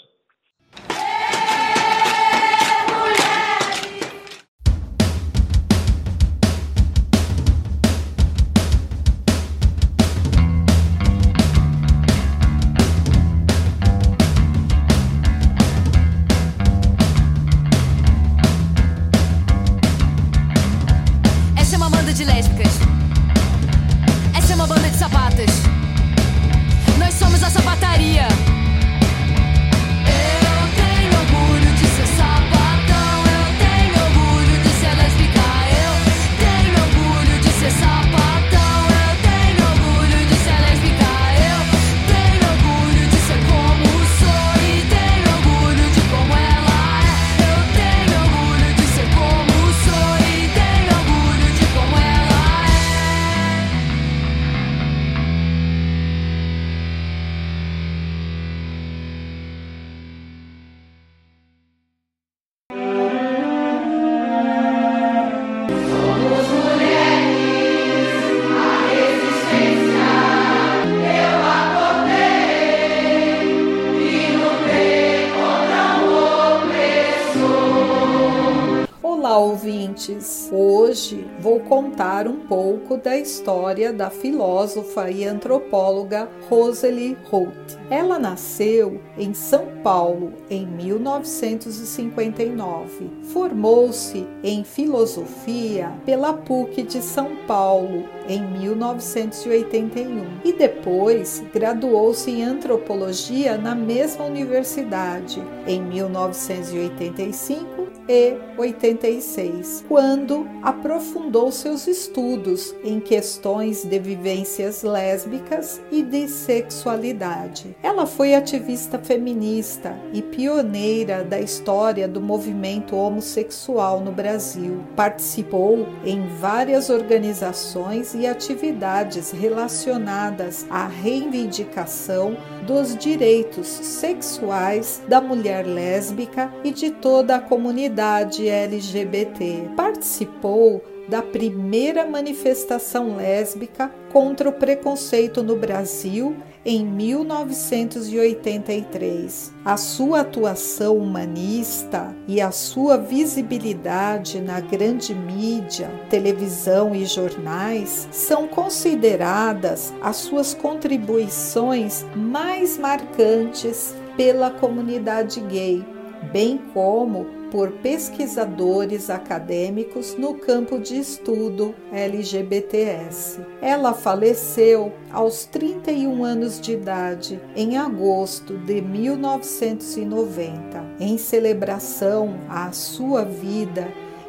Contar um pouco da história da filósofa e antropóloga Rosalie Holt. Ela nasceu em São Paulo em 1959. Formou-se em filosofia pela PUC de São Paulo em 1981 e depois graduou-se em antropologia na mesma universidade em 1985 1986, quando aprofundou seus estudos em questões de vivências lésbicas e de sexualidade. Ela foi ativista feminista e pioneira da história do movimento homossexual no Brasil. Participou em várias organizações e atividades relacionadas à reivindicação dos direitos sexuais da mulher lésbica e de toda a comunidade LGBT. Participou da primeira manifestação lésbica contra o preconceito no Brasil em 1983. A sua atuação humanista e a sua visibilidade na grande mídia, televisão e jornais são consideradas as suas contribuições mais marcantes pela comunidade gay, bem como por pesquisadores acadêmicos no campo de estudo LGBTS. Ela faleceu aos 31 anos de idade em agosto de 1990, em celebração à sua vida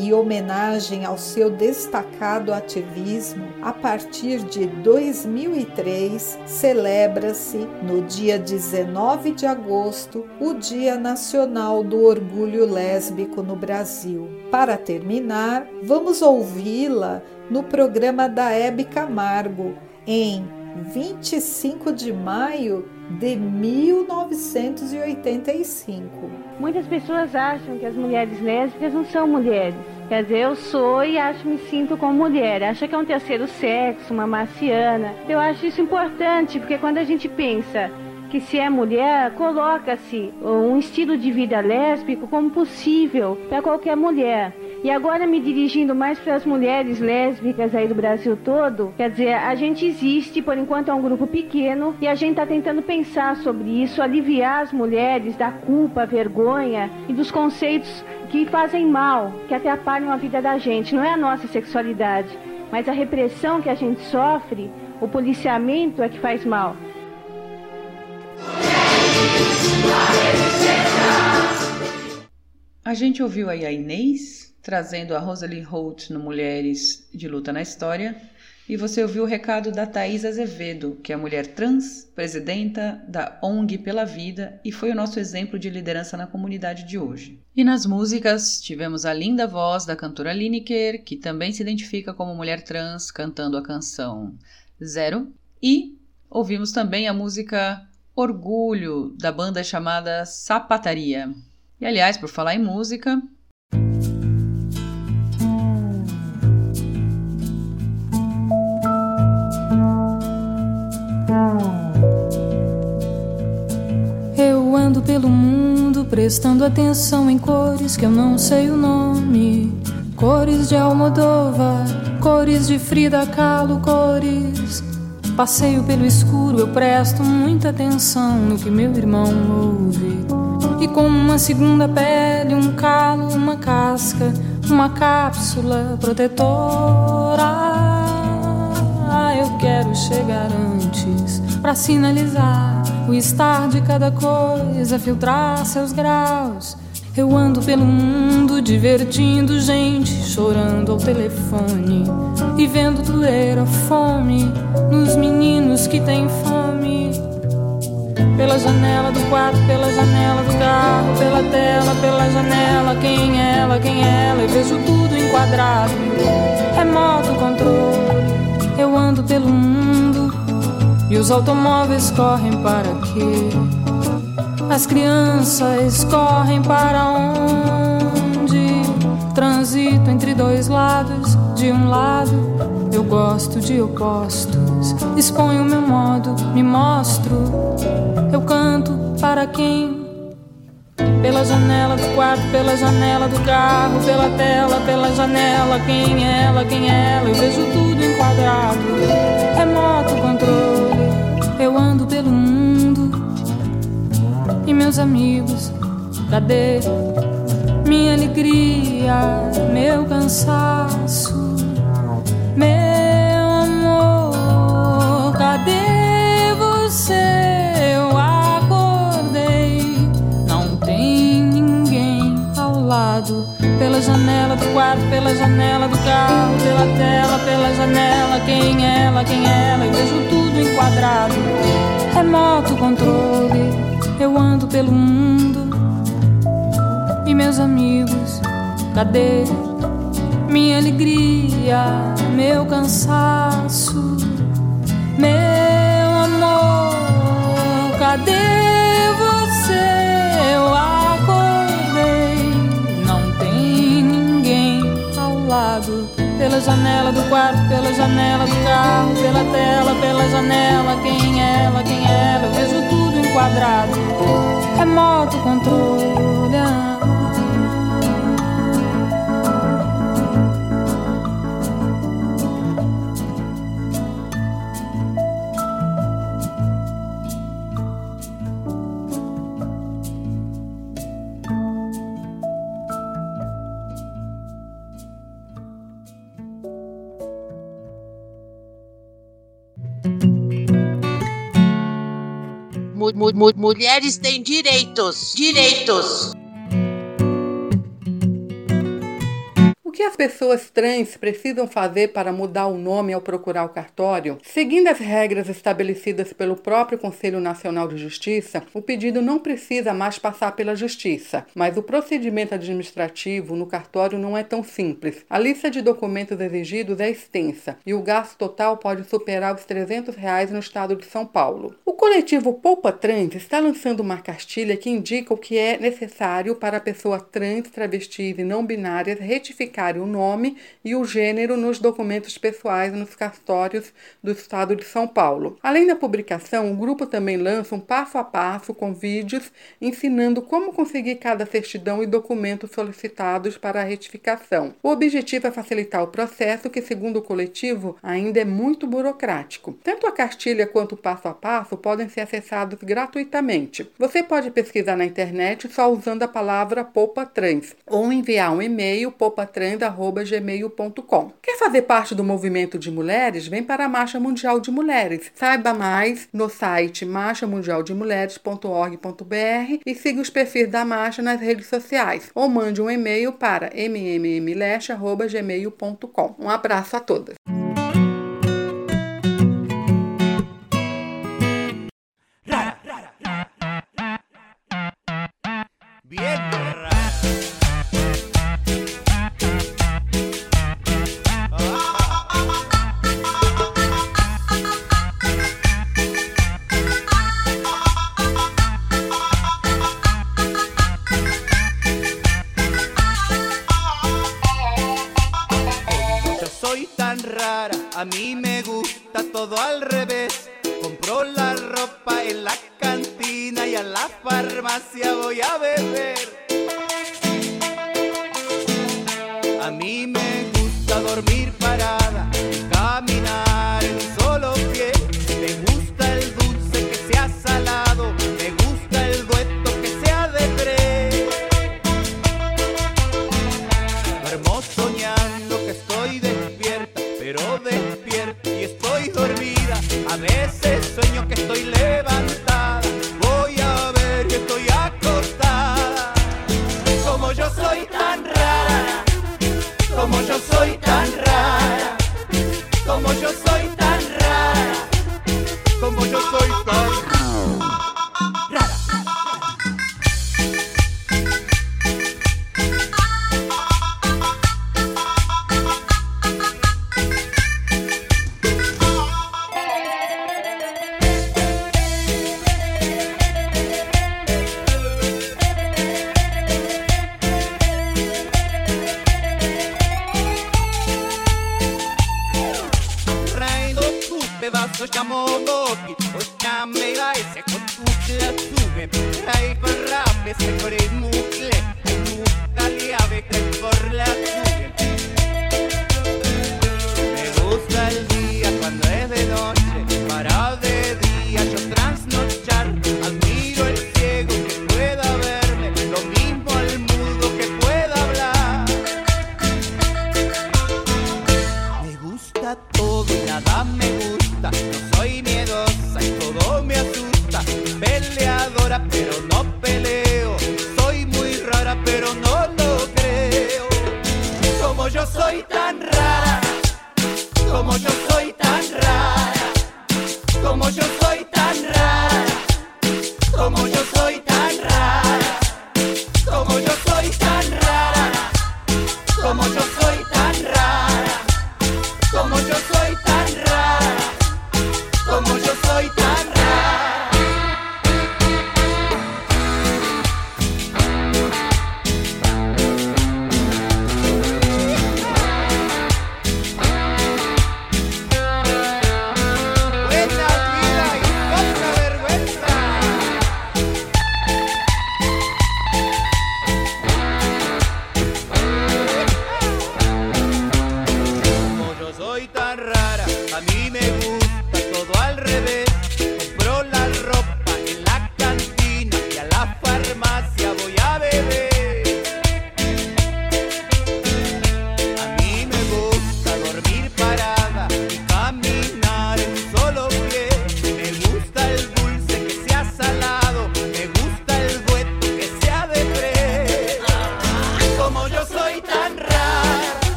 e homenagem ao seu destacado ativismo, a partir de 2003 celebra-se no dia 19 de agosto o Dia Nacional do Orgulho Lésbico no Brasil. Para terminar, vamos ouvi-la no programa da Hebe Camargo em 25 de maio de 1985. Muitas pessoas acham que as mulheres lésbicas não são mulheres. Quer dizer, eu sou e acho me sinto como mulher. Acha que é um terceiro sexo, uma marciana. Eu acho isso importante, porque quando a gente pensa que se é mulher, coloca-se um estilo de vida lésbico como possível para qualquer mulher. E agora me dirigindo mais para as mulheres lésbicas aí do Brasil todo, quer dizer, a gente existe, por enquanto é um grupo pequeno, e a gente está tentando pensar sobre isso, aliviar as mulheres da culpa, vergonha e dos conceitos que fazem mal, que atrapalham a vida da gente. Não é a nossa sexualidade, mas a repressão que a gente sofre, o policiamento é que faz mal. A gente ouviu aí a Inês trazendo a Rosalie Holt no Mulheres de Luta na História. E você ouviu o recado da Thais Azevedo, que é mulher trans, presidenta da ONG Pela Vida e foi o nosso exemplo de liderança na comunidade de hoje. E nas músicas, tivemos a linda voz da cantora Lineker, que também se identifica como mulher trans, cantando a canção Zero. E ouvimos também a música Orgulho, da banda chamada Sapataria. E aliás, por falar em música, Eu ando pelo mundo prestando atenção em cores que eu não sei o nome. Cores de Almodóvar, cores de Frida Kahlo, cores. Passeio pelo escuro, eu presto muita atenção no que meu irmão ouve. E como uma segunda pele, um calo, uma casca, uma cápsula protetora. Eu quero chegar antes para sinalizar o estar de cada coisa, filtrar seus graus. Eu ando pelo mundo divertindo gente, chorando ao telefone e vendo doer a fome nos meninos que têm fome. Pela janela do quarto, pela janela do carro, pela tela, pela janela, quem é ela, quem é ela, eu vejo tudo enquadrado. Remoto controle, eu ando pelo mundo e os automóveis correm para quê? As crianças correm para onde? Transito entre dois lados. De um lado, eu gosto de opostos. Exponho meu modo, me mostro. Eu canto para quem? Pela janela do quarto, pela janela do carro, pela tela, pela janela. Quem é ela, quem é ela? Eu vejo tudo enquadrado. Remoto controle eu ando pelo mundo. E meus amigos, cadê minha alegria, meu cansaço, meu amor? Cadê você? Eu acordei, não tem ninguém ao lado pela janela do quarto, pela janela do carro, pela tela, pela janela, quem é ela, quem é ela, eu vejo tudo enquadrado. Remoto controle, eu ando pelo mundo. E meus amigos, cadê minha alegria, meu cansaço, meu amor? Cadê você? Pela janela do quarto, pela janela do carro, pela tela, pela janela. Quem é ela, quem é ela? Eu vejo tudo enquadrado. Remoto controle. Mu- mu- mu- mulheres têm direitos. Direitos. Que as pessoas trans precisam fazer para mudar o nome ao procurar o cartório? Seguindo as regras estabelecidas pelo próprio Conselho Nacional de Justiça, o pedido não precisa mais passar pela Justiça, mas o procedimento administrativo no cartório não é tão simples. A lista de documentos exigidos é extensa e o gasto total pode superar os 300 reais no estado de São Paulo. O coletivo Poupa Trans está lançando uma cartilha que indica o que é necessário para a pessoa trans, travestis e não binárias retificarem o nome e o gênero nos documentos pessoais nos cartórios do estado de São Paulo. Além da publicação, o grupo também lança um passo a passo com vídeos ensinando como conseguir cada certidão e documentos solicitados para a retificação. O objetivo é facilitar o processo, que, segundo o coletivo, ainda é muito burocrático. Tanto a cartilha quanto o passo a passo podem ser acessados gratuitamente. Você pode pesquisar na internet só usando a palavra Poupa Trans ou enviar um e-mail poupatrans@gmail.com. Quer fazer parte do movimento de mulheres? Vem para a Marcha Mundial de Mulheres. Saiba mais no site marchamundialdemulheres.org.br e siga os perfis da marcha nas redes sociais ou mande um e-mail para mmmleste@gmail.com. Um abraço a todas. Bien. Todo al revés. Compro la ropa en la cantina y a la farmacia voy a beber. A mí me gusta dormir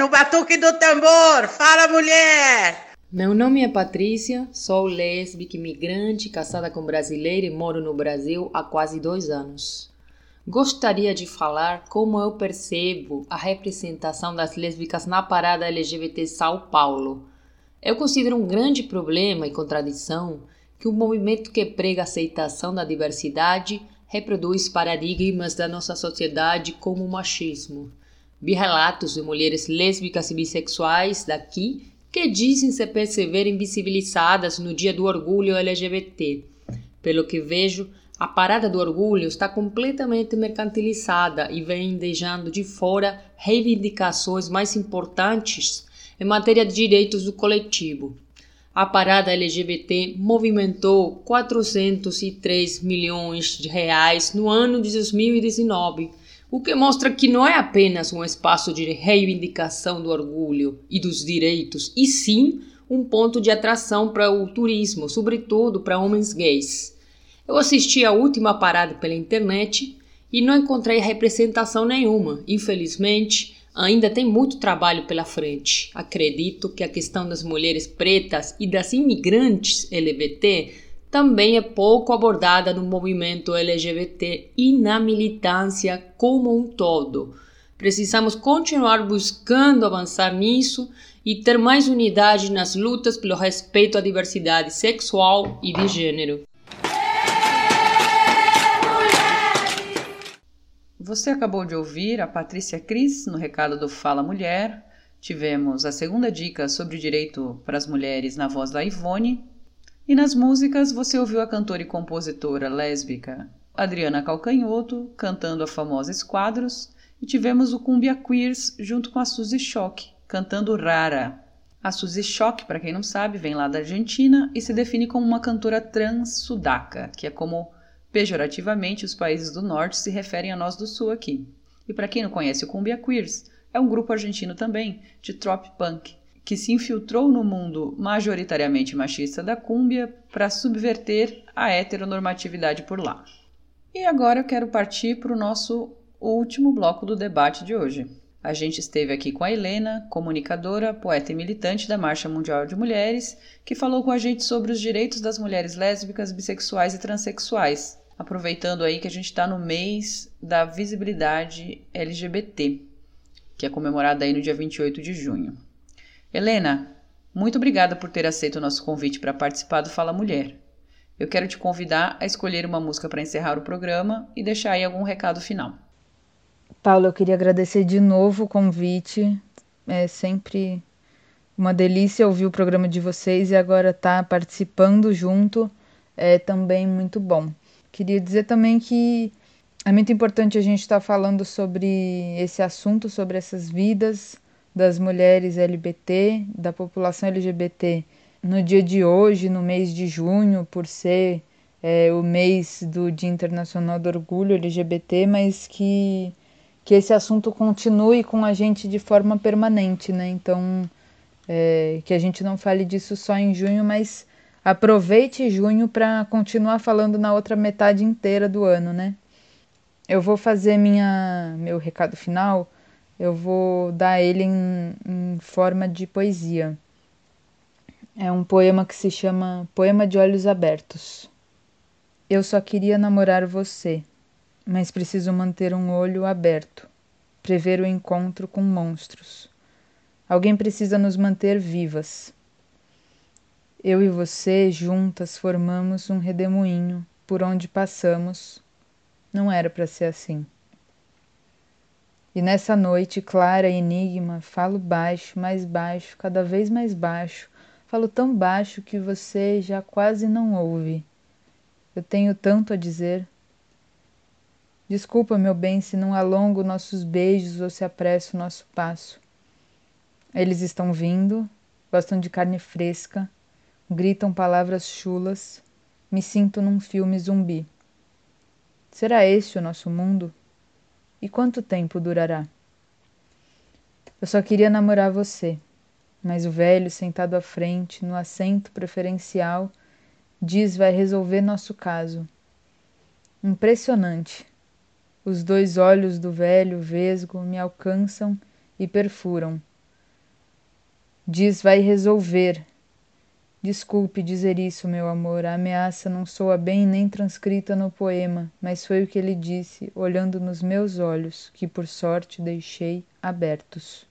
no batuque do tambor. Fala, mulher! Meu nome é Patrícia, sou lésbica imigrante, casada com brasileiro e moro no Brasil há quase dois anos. Gostaria de falar como eu percebo a representação das lésbicas na parada LGBT São Paulo. Eu considero um grande problema e contradição que o movimento que prega a aceitação da diversidade reproduz paradigmas da nossa sociedade como o machismo. Vi relatos de mulheres lésbicas e bissexuais daqui que dizem se perceberem visibilizadas no Dia do Orgulho LGBT. Pelo que vejo, a parada do orgulho está completamente mercantilizada e vem deixando de fora reivindicações mais importantes em matéria de direitos do coletivo. A parada LGBT movimentou 403 milhões de reais no ano de 2019, o que mostra que não é apenas um espaço de reivindicação do orgulho e dos direitos, e sim um ponto de atração para o turismo, sobretudo para homens gays. Eu assisti a última parada pela internet e não encontrei representação nenhuma. Infelizmente, ainda tem muito trabalho pela frente. Acredito que a questão das mulheres pretas e das imigrantes LGBT também é pouco abordada no movimento LGBT e na militância como um todo. Precisamos continuar buscando avançar nisso e ter mais unidade nas lutas pelo respeito à diversidade sexual e de gênero. Você acabou de ouvir a Patrícia Cris no recado do Fala Mulher. Tivemos a segunda dica sobre direito para as mulheres na voz da Ivone. E nas músicas você ouviu a cantora e compositora lésbica Adriana Calcanhoto cantando a famosa Esquadros. E tivemos o Cumbia Queers junto com a Suzy Shock cantando Rara. A Suzy Shock, para quem não sabe, vem lá da Argentina e se define como uma cantora trans sudaca, que é como Pejorativamente, os países do norte se referem a nós do sul aqui. E para quem não conhece o Cumbia Queers, é um grupo argentino também, de trop punk, que se infiltrou no mundo majoritariamente machista da cúmbia para subverter a heteronormatividade por lá. E agora eu quero partir para o nosso último bloco do debate de hoje. A gente esteve aqui com a Helena, comunicadora, poeta e militante da Marcha Mundial de Mulheres, que falou com a gente sobre os direitos das mulheres lésbicas, bissexuais e transexuais, aproveitando aí que a gente está no mês da visibilidade LGBT, que é comemorada aí no dia 28 de junho. Helena, muito obrigada por ter aceito o nosso convite para participar do Fala Mulher. Eu quero te convidar a escolher uma música para encerrar o programa e deixar aí algum recado final. Paulo, eu queria agradecer de novo o convite. É sempre uma delícia ouvir o programa de vocês e agora estar tá participando junto é também muito bom. Queria dizer também que é muito importante a gente estar tá falando sobre esse assunto, sobre essas vidas das mulheres LGBT, da população LGBT no dia de hoje, no mês de junho, por ser é, o mês do Dia Internacional do Orgulho LGBT, mas que, que esse assunto continue com a gente de forma permanente, né? Então, é, que a gente não fale disso só em junho, mas aproveite junho para continuar falando na outra metade inteira do ano, né? Eu vou fazer minha meu recado final, eu vou dar ele em, em forma de poesia. É um poema que se chama Poema de Olhos Abertos. Eu só queria namorar você, mas preciso manter um olho aberto, prever o encontro com monstros. Alguém precisa nos manter vivas. Eu e você, juntas, formamos um redemoinho por onde passamos. Não era para ser assim. E nessa noite clara e enigma, falo baixo, mais baixo, cada vez mais baixo. Falo tão baixo que você já quase não ouve. Eu tenho tanto a dizer. Desculpa, meu bem, se não alongo nossos beijos ou se apresso o nosso passo. Eles estão vindo, gostam de carne fresca, gritam palavras chulas, me sinto num filme zumbi. Será este o nosso mundo? E quanto tempo durará? Eu só queria namorar você, mas o velho sentado à frente, no assento preferencial, diz vai resolver nosso caso. Impressionante. Os dois olhos do velho vesgo me alcançam e perfuram. Diz vai resolver. Desculpe dizer isso, meu amor. A ameaça não soa bem nem transcrita no poema, mas foi o que ele disse, olhando nos meus olhos, que por sorte deixei abertos.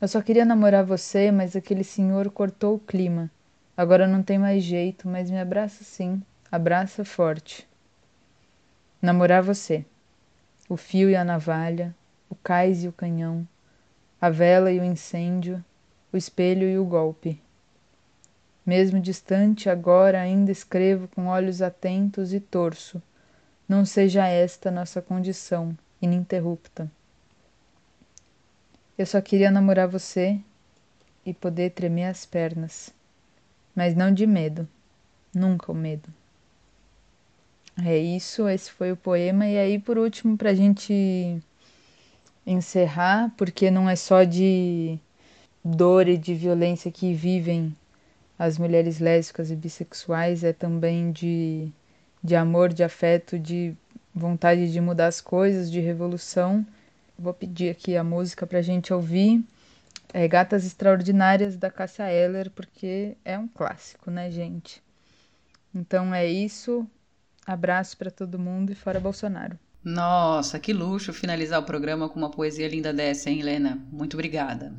Eu só queria namorar você, mas aquele senhor cortou o clima. Agora não tem mais jeito, mas me abraça sim, abraça forte. Namorar você. O fio e a navalha, o cais e o canhão, a vela e o incêndio, o espelho e o golpe. Mesmo distante, agora ainda escrevo com olhos atentos e torço. Não seja esta nossa condição, ininterrupta. Eu só queria namorar você e poder tremer as pernas, mas não de medo, nunca o medo. É isso, esse foi o poema. E aí, por último, para a gente encerrar, porque não é só de dor e de violência que vivem as mulheres lésbicas e bissexuais, é também de, de amor, de afeto, de vontade de mudar as coisas, de revolução. Vou pedir aqui a música para a gente ouvir. É Gatas Extraordinárias da Cássia Eller, porque é um clássico, né, gente? Então é isso. Abraço para todo mundo e fora Bolsonaro. Nossa, que luxo finalizar o programa com uma poesia linda dessa, hein, Helena? Muito obrigada.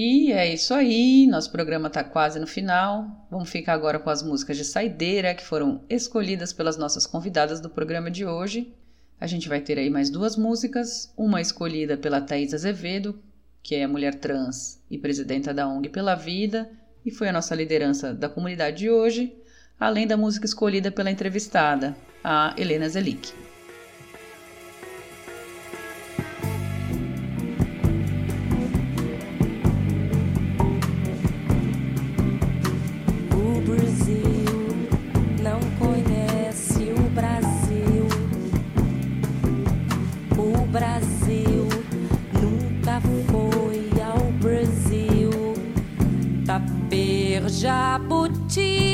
E é isso aí, nosso programa está quase no final. Vamos ficar agora com as músicas de saideira que foram escolhidas pelas nossas convidadas do programa de hoje. A gente vai ter aí mais duas músicas, uma escolhida pela Thaís Azevedo, que é mulher trans e presidenta da ONG Pela Vida, e foi a nossa liderança da comunidade de hoje, além da música escolhida pela entrevistada, a Helena Zelic. Brasil nunca foi ao Brasil. Taper, Jabuti,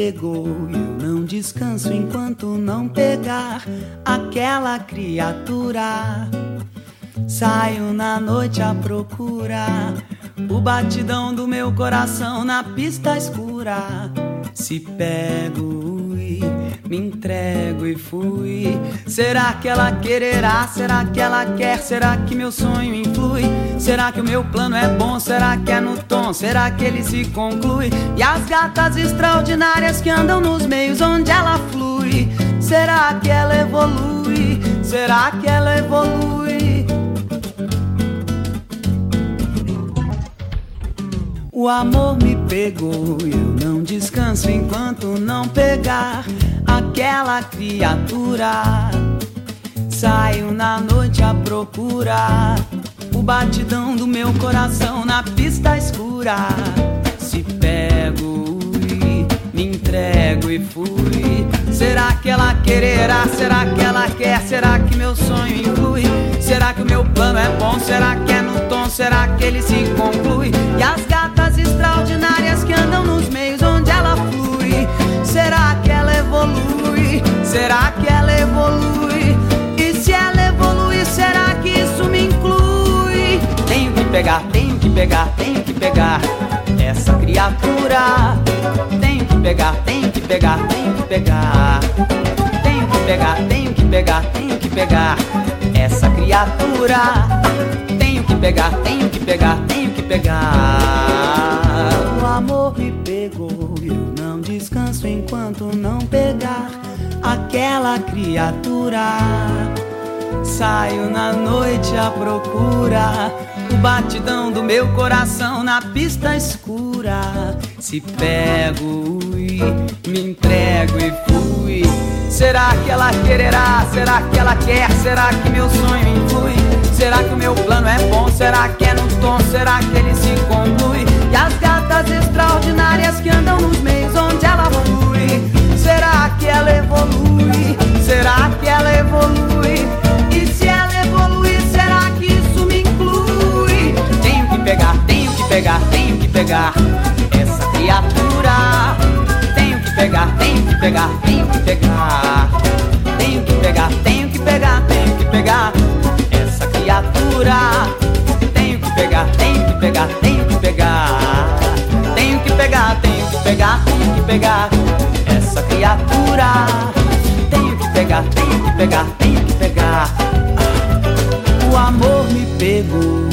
pegou eu não descanso enquanto não pegar aquela criatura. Saio na noite à procura o batidão do meu coração na pista escura. Se pego me entrego e fui. Será que ela quererá? Será que ela quer? Será que meu sonho influi? Será que o meu plano é bom? Será que é no tom? Será que ele se conclui? E as gatas extraordinárias que andam nos meios onde ela flui? Será que ela evolui? Será que ela evolui? O amor me pegou eu não descanso enquanto não pegar aquela criatura. Saio na noite à procura o batidão do meu coração na pista escura. Se pego e me entrego e fui. Será que ela quererá? Será que ela quer? Será que meu sonho influi? Será que o meu plano é bom? Será que é no tom? Será que ele se conclui? E as gatas extraordinárias que andam nos meios onde ela flui. Será que ela evolui? Será que ela evolui? E se ela evolui, será que isso me inclui? Tenho que pegar, tenho que pegar, tenho que pegar essa criatura. Tenho que pegar, tenho que pegar, tenho que pegar. Tenho que pegar, tenho que pegar, tenho que pegar criatura. Tenho que pegar, tenho que pegar, tenho que pegar. O amor me pegou eu não descanso enquanto não pegar aquela criatura. Saio na noite à procura o batidão do meu coração na pista escura. Se pego e me entrego e fui. Será que ela quererá? Será que ela quer? Será que meu sonho influi? Será que o meu plano é bom? Será que é no tom? Será que ele se conclui? E as gatas extraordinárias que andam nos meios onde ela flui. Será que ela evolui? Será que ela evolui? E se ela evoluir, será que isso me inclui? Tenho que pegar, tenho que pegar, tenho que pegar essa criatura. Pegar, tenho que pegar, tenho que pegar. Tenho que pegar, tenho que pegar, tenho que pegar essa criatura. Tenho que pegar, tenho que pegar, tenho que pegar. Tenho que pegar, tenho que pegar, tenho que pegar essa criatura. Tenho que pegar, tenho que pegar, tenho que pegar. O amor me pegou.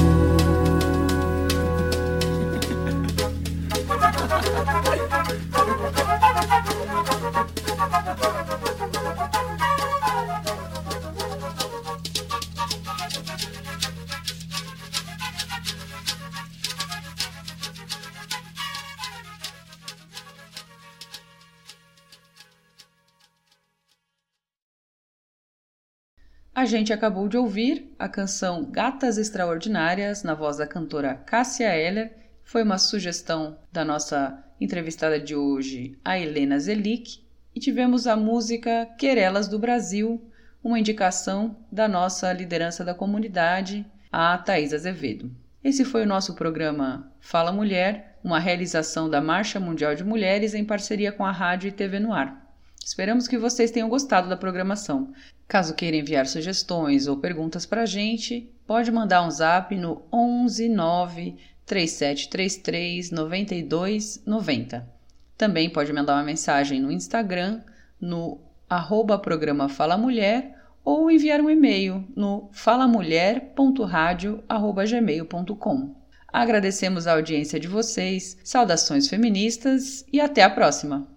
Gente acabou de ouvir a canção Gatas Extraordinárias, na voz da cantora Cássia Eller. Foi uma sugestão da nossa entrevistada de hoje, a Helena Zelic. E tivemos a música Querelas do Brasil, uma indicação da nossa liderança da comunidade, a Thais Azevedo. Esse foi o nosso programa Fala Mulher, uma realização da Marcha Mundial de Mulheres em parceria com a Rádio e TV no Ar. Esperamos que vocês tenham gostado da programação. Caso queira enviar sugestões ou perguntas para a gente, pode mandar um zap no 11 9 3733 92 90. Também pode mandar uma mensagem no Instagram, no arroba programa Fala Mulher, ou enviar um e-mail no falamulher.radio.gmail.com. Agradecemos a audiência de vocês, saudações feministas e até a próxima!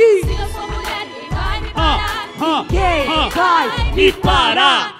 aqui. Se eu sou mulher, vai me parar. Ninguém vai me parar.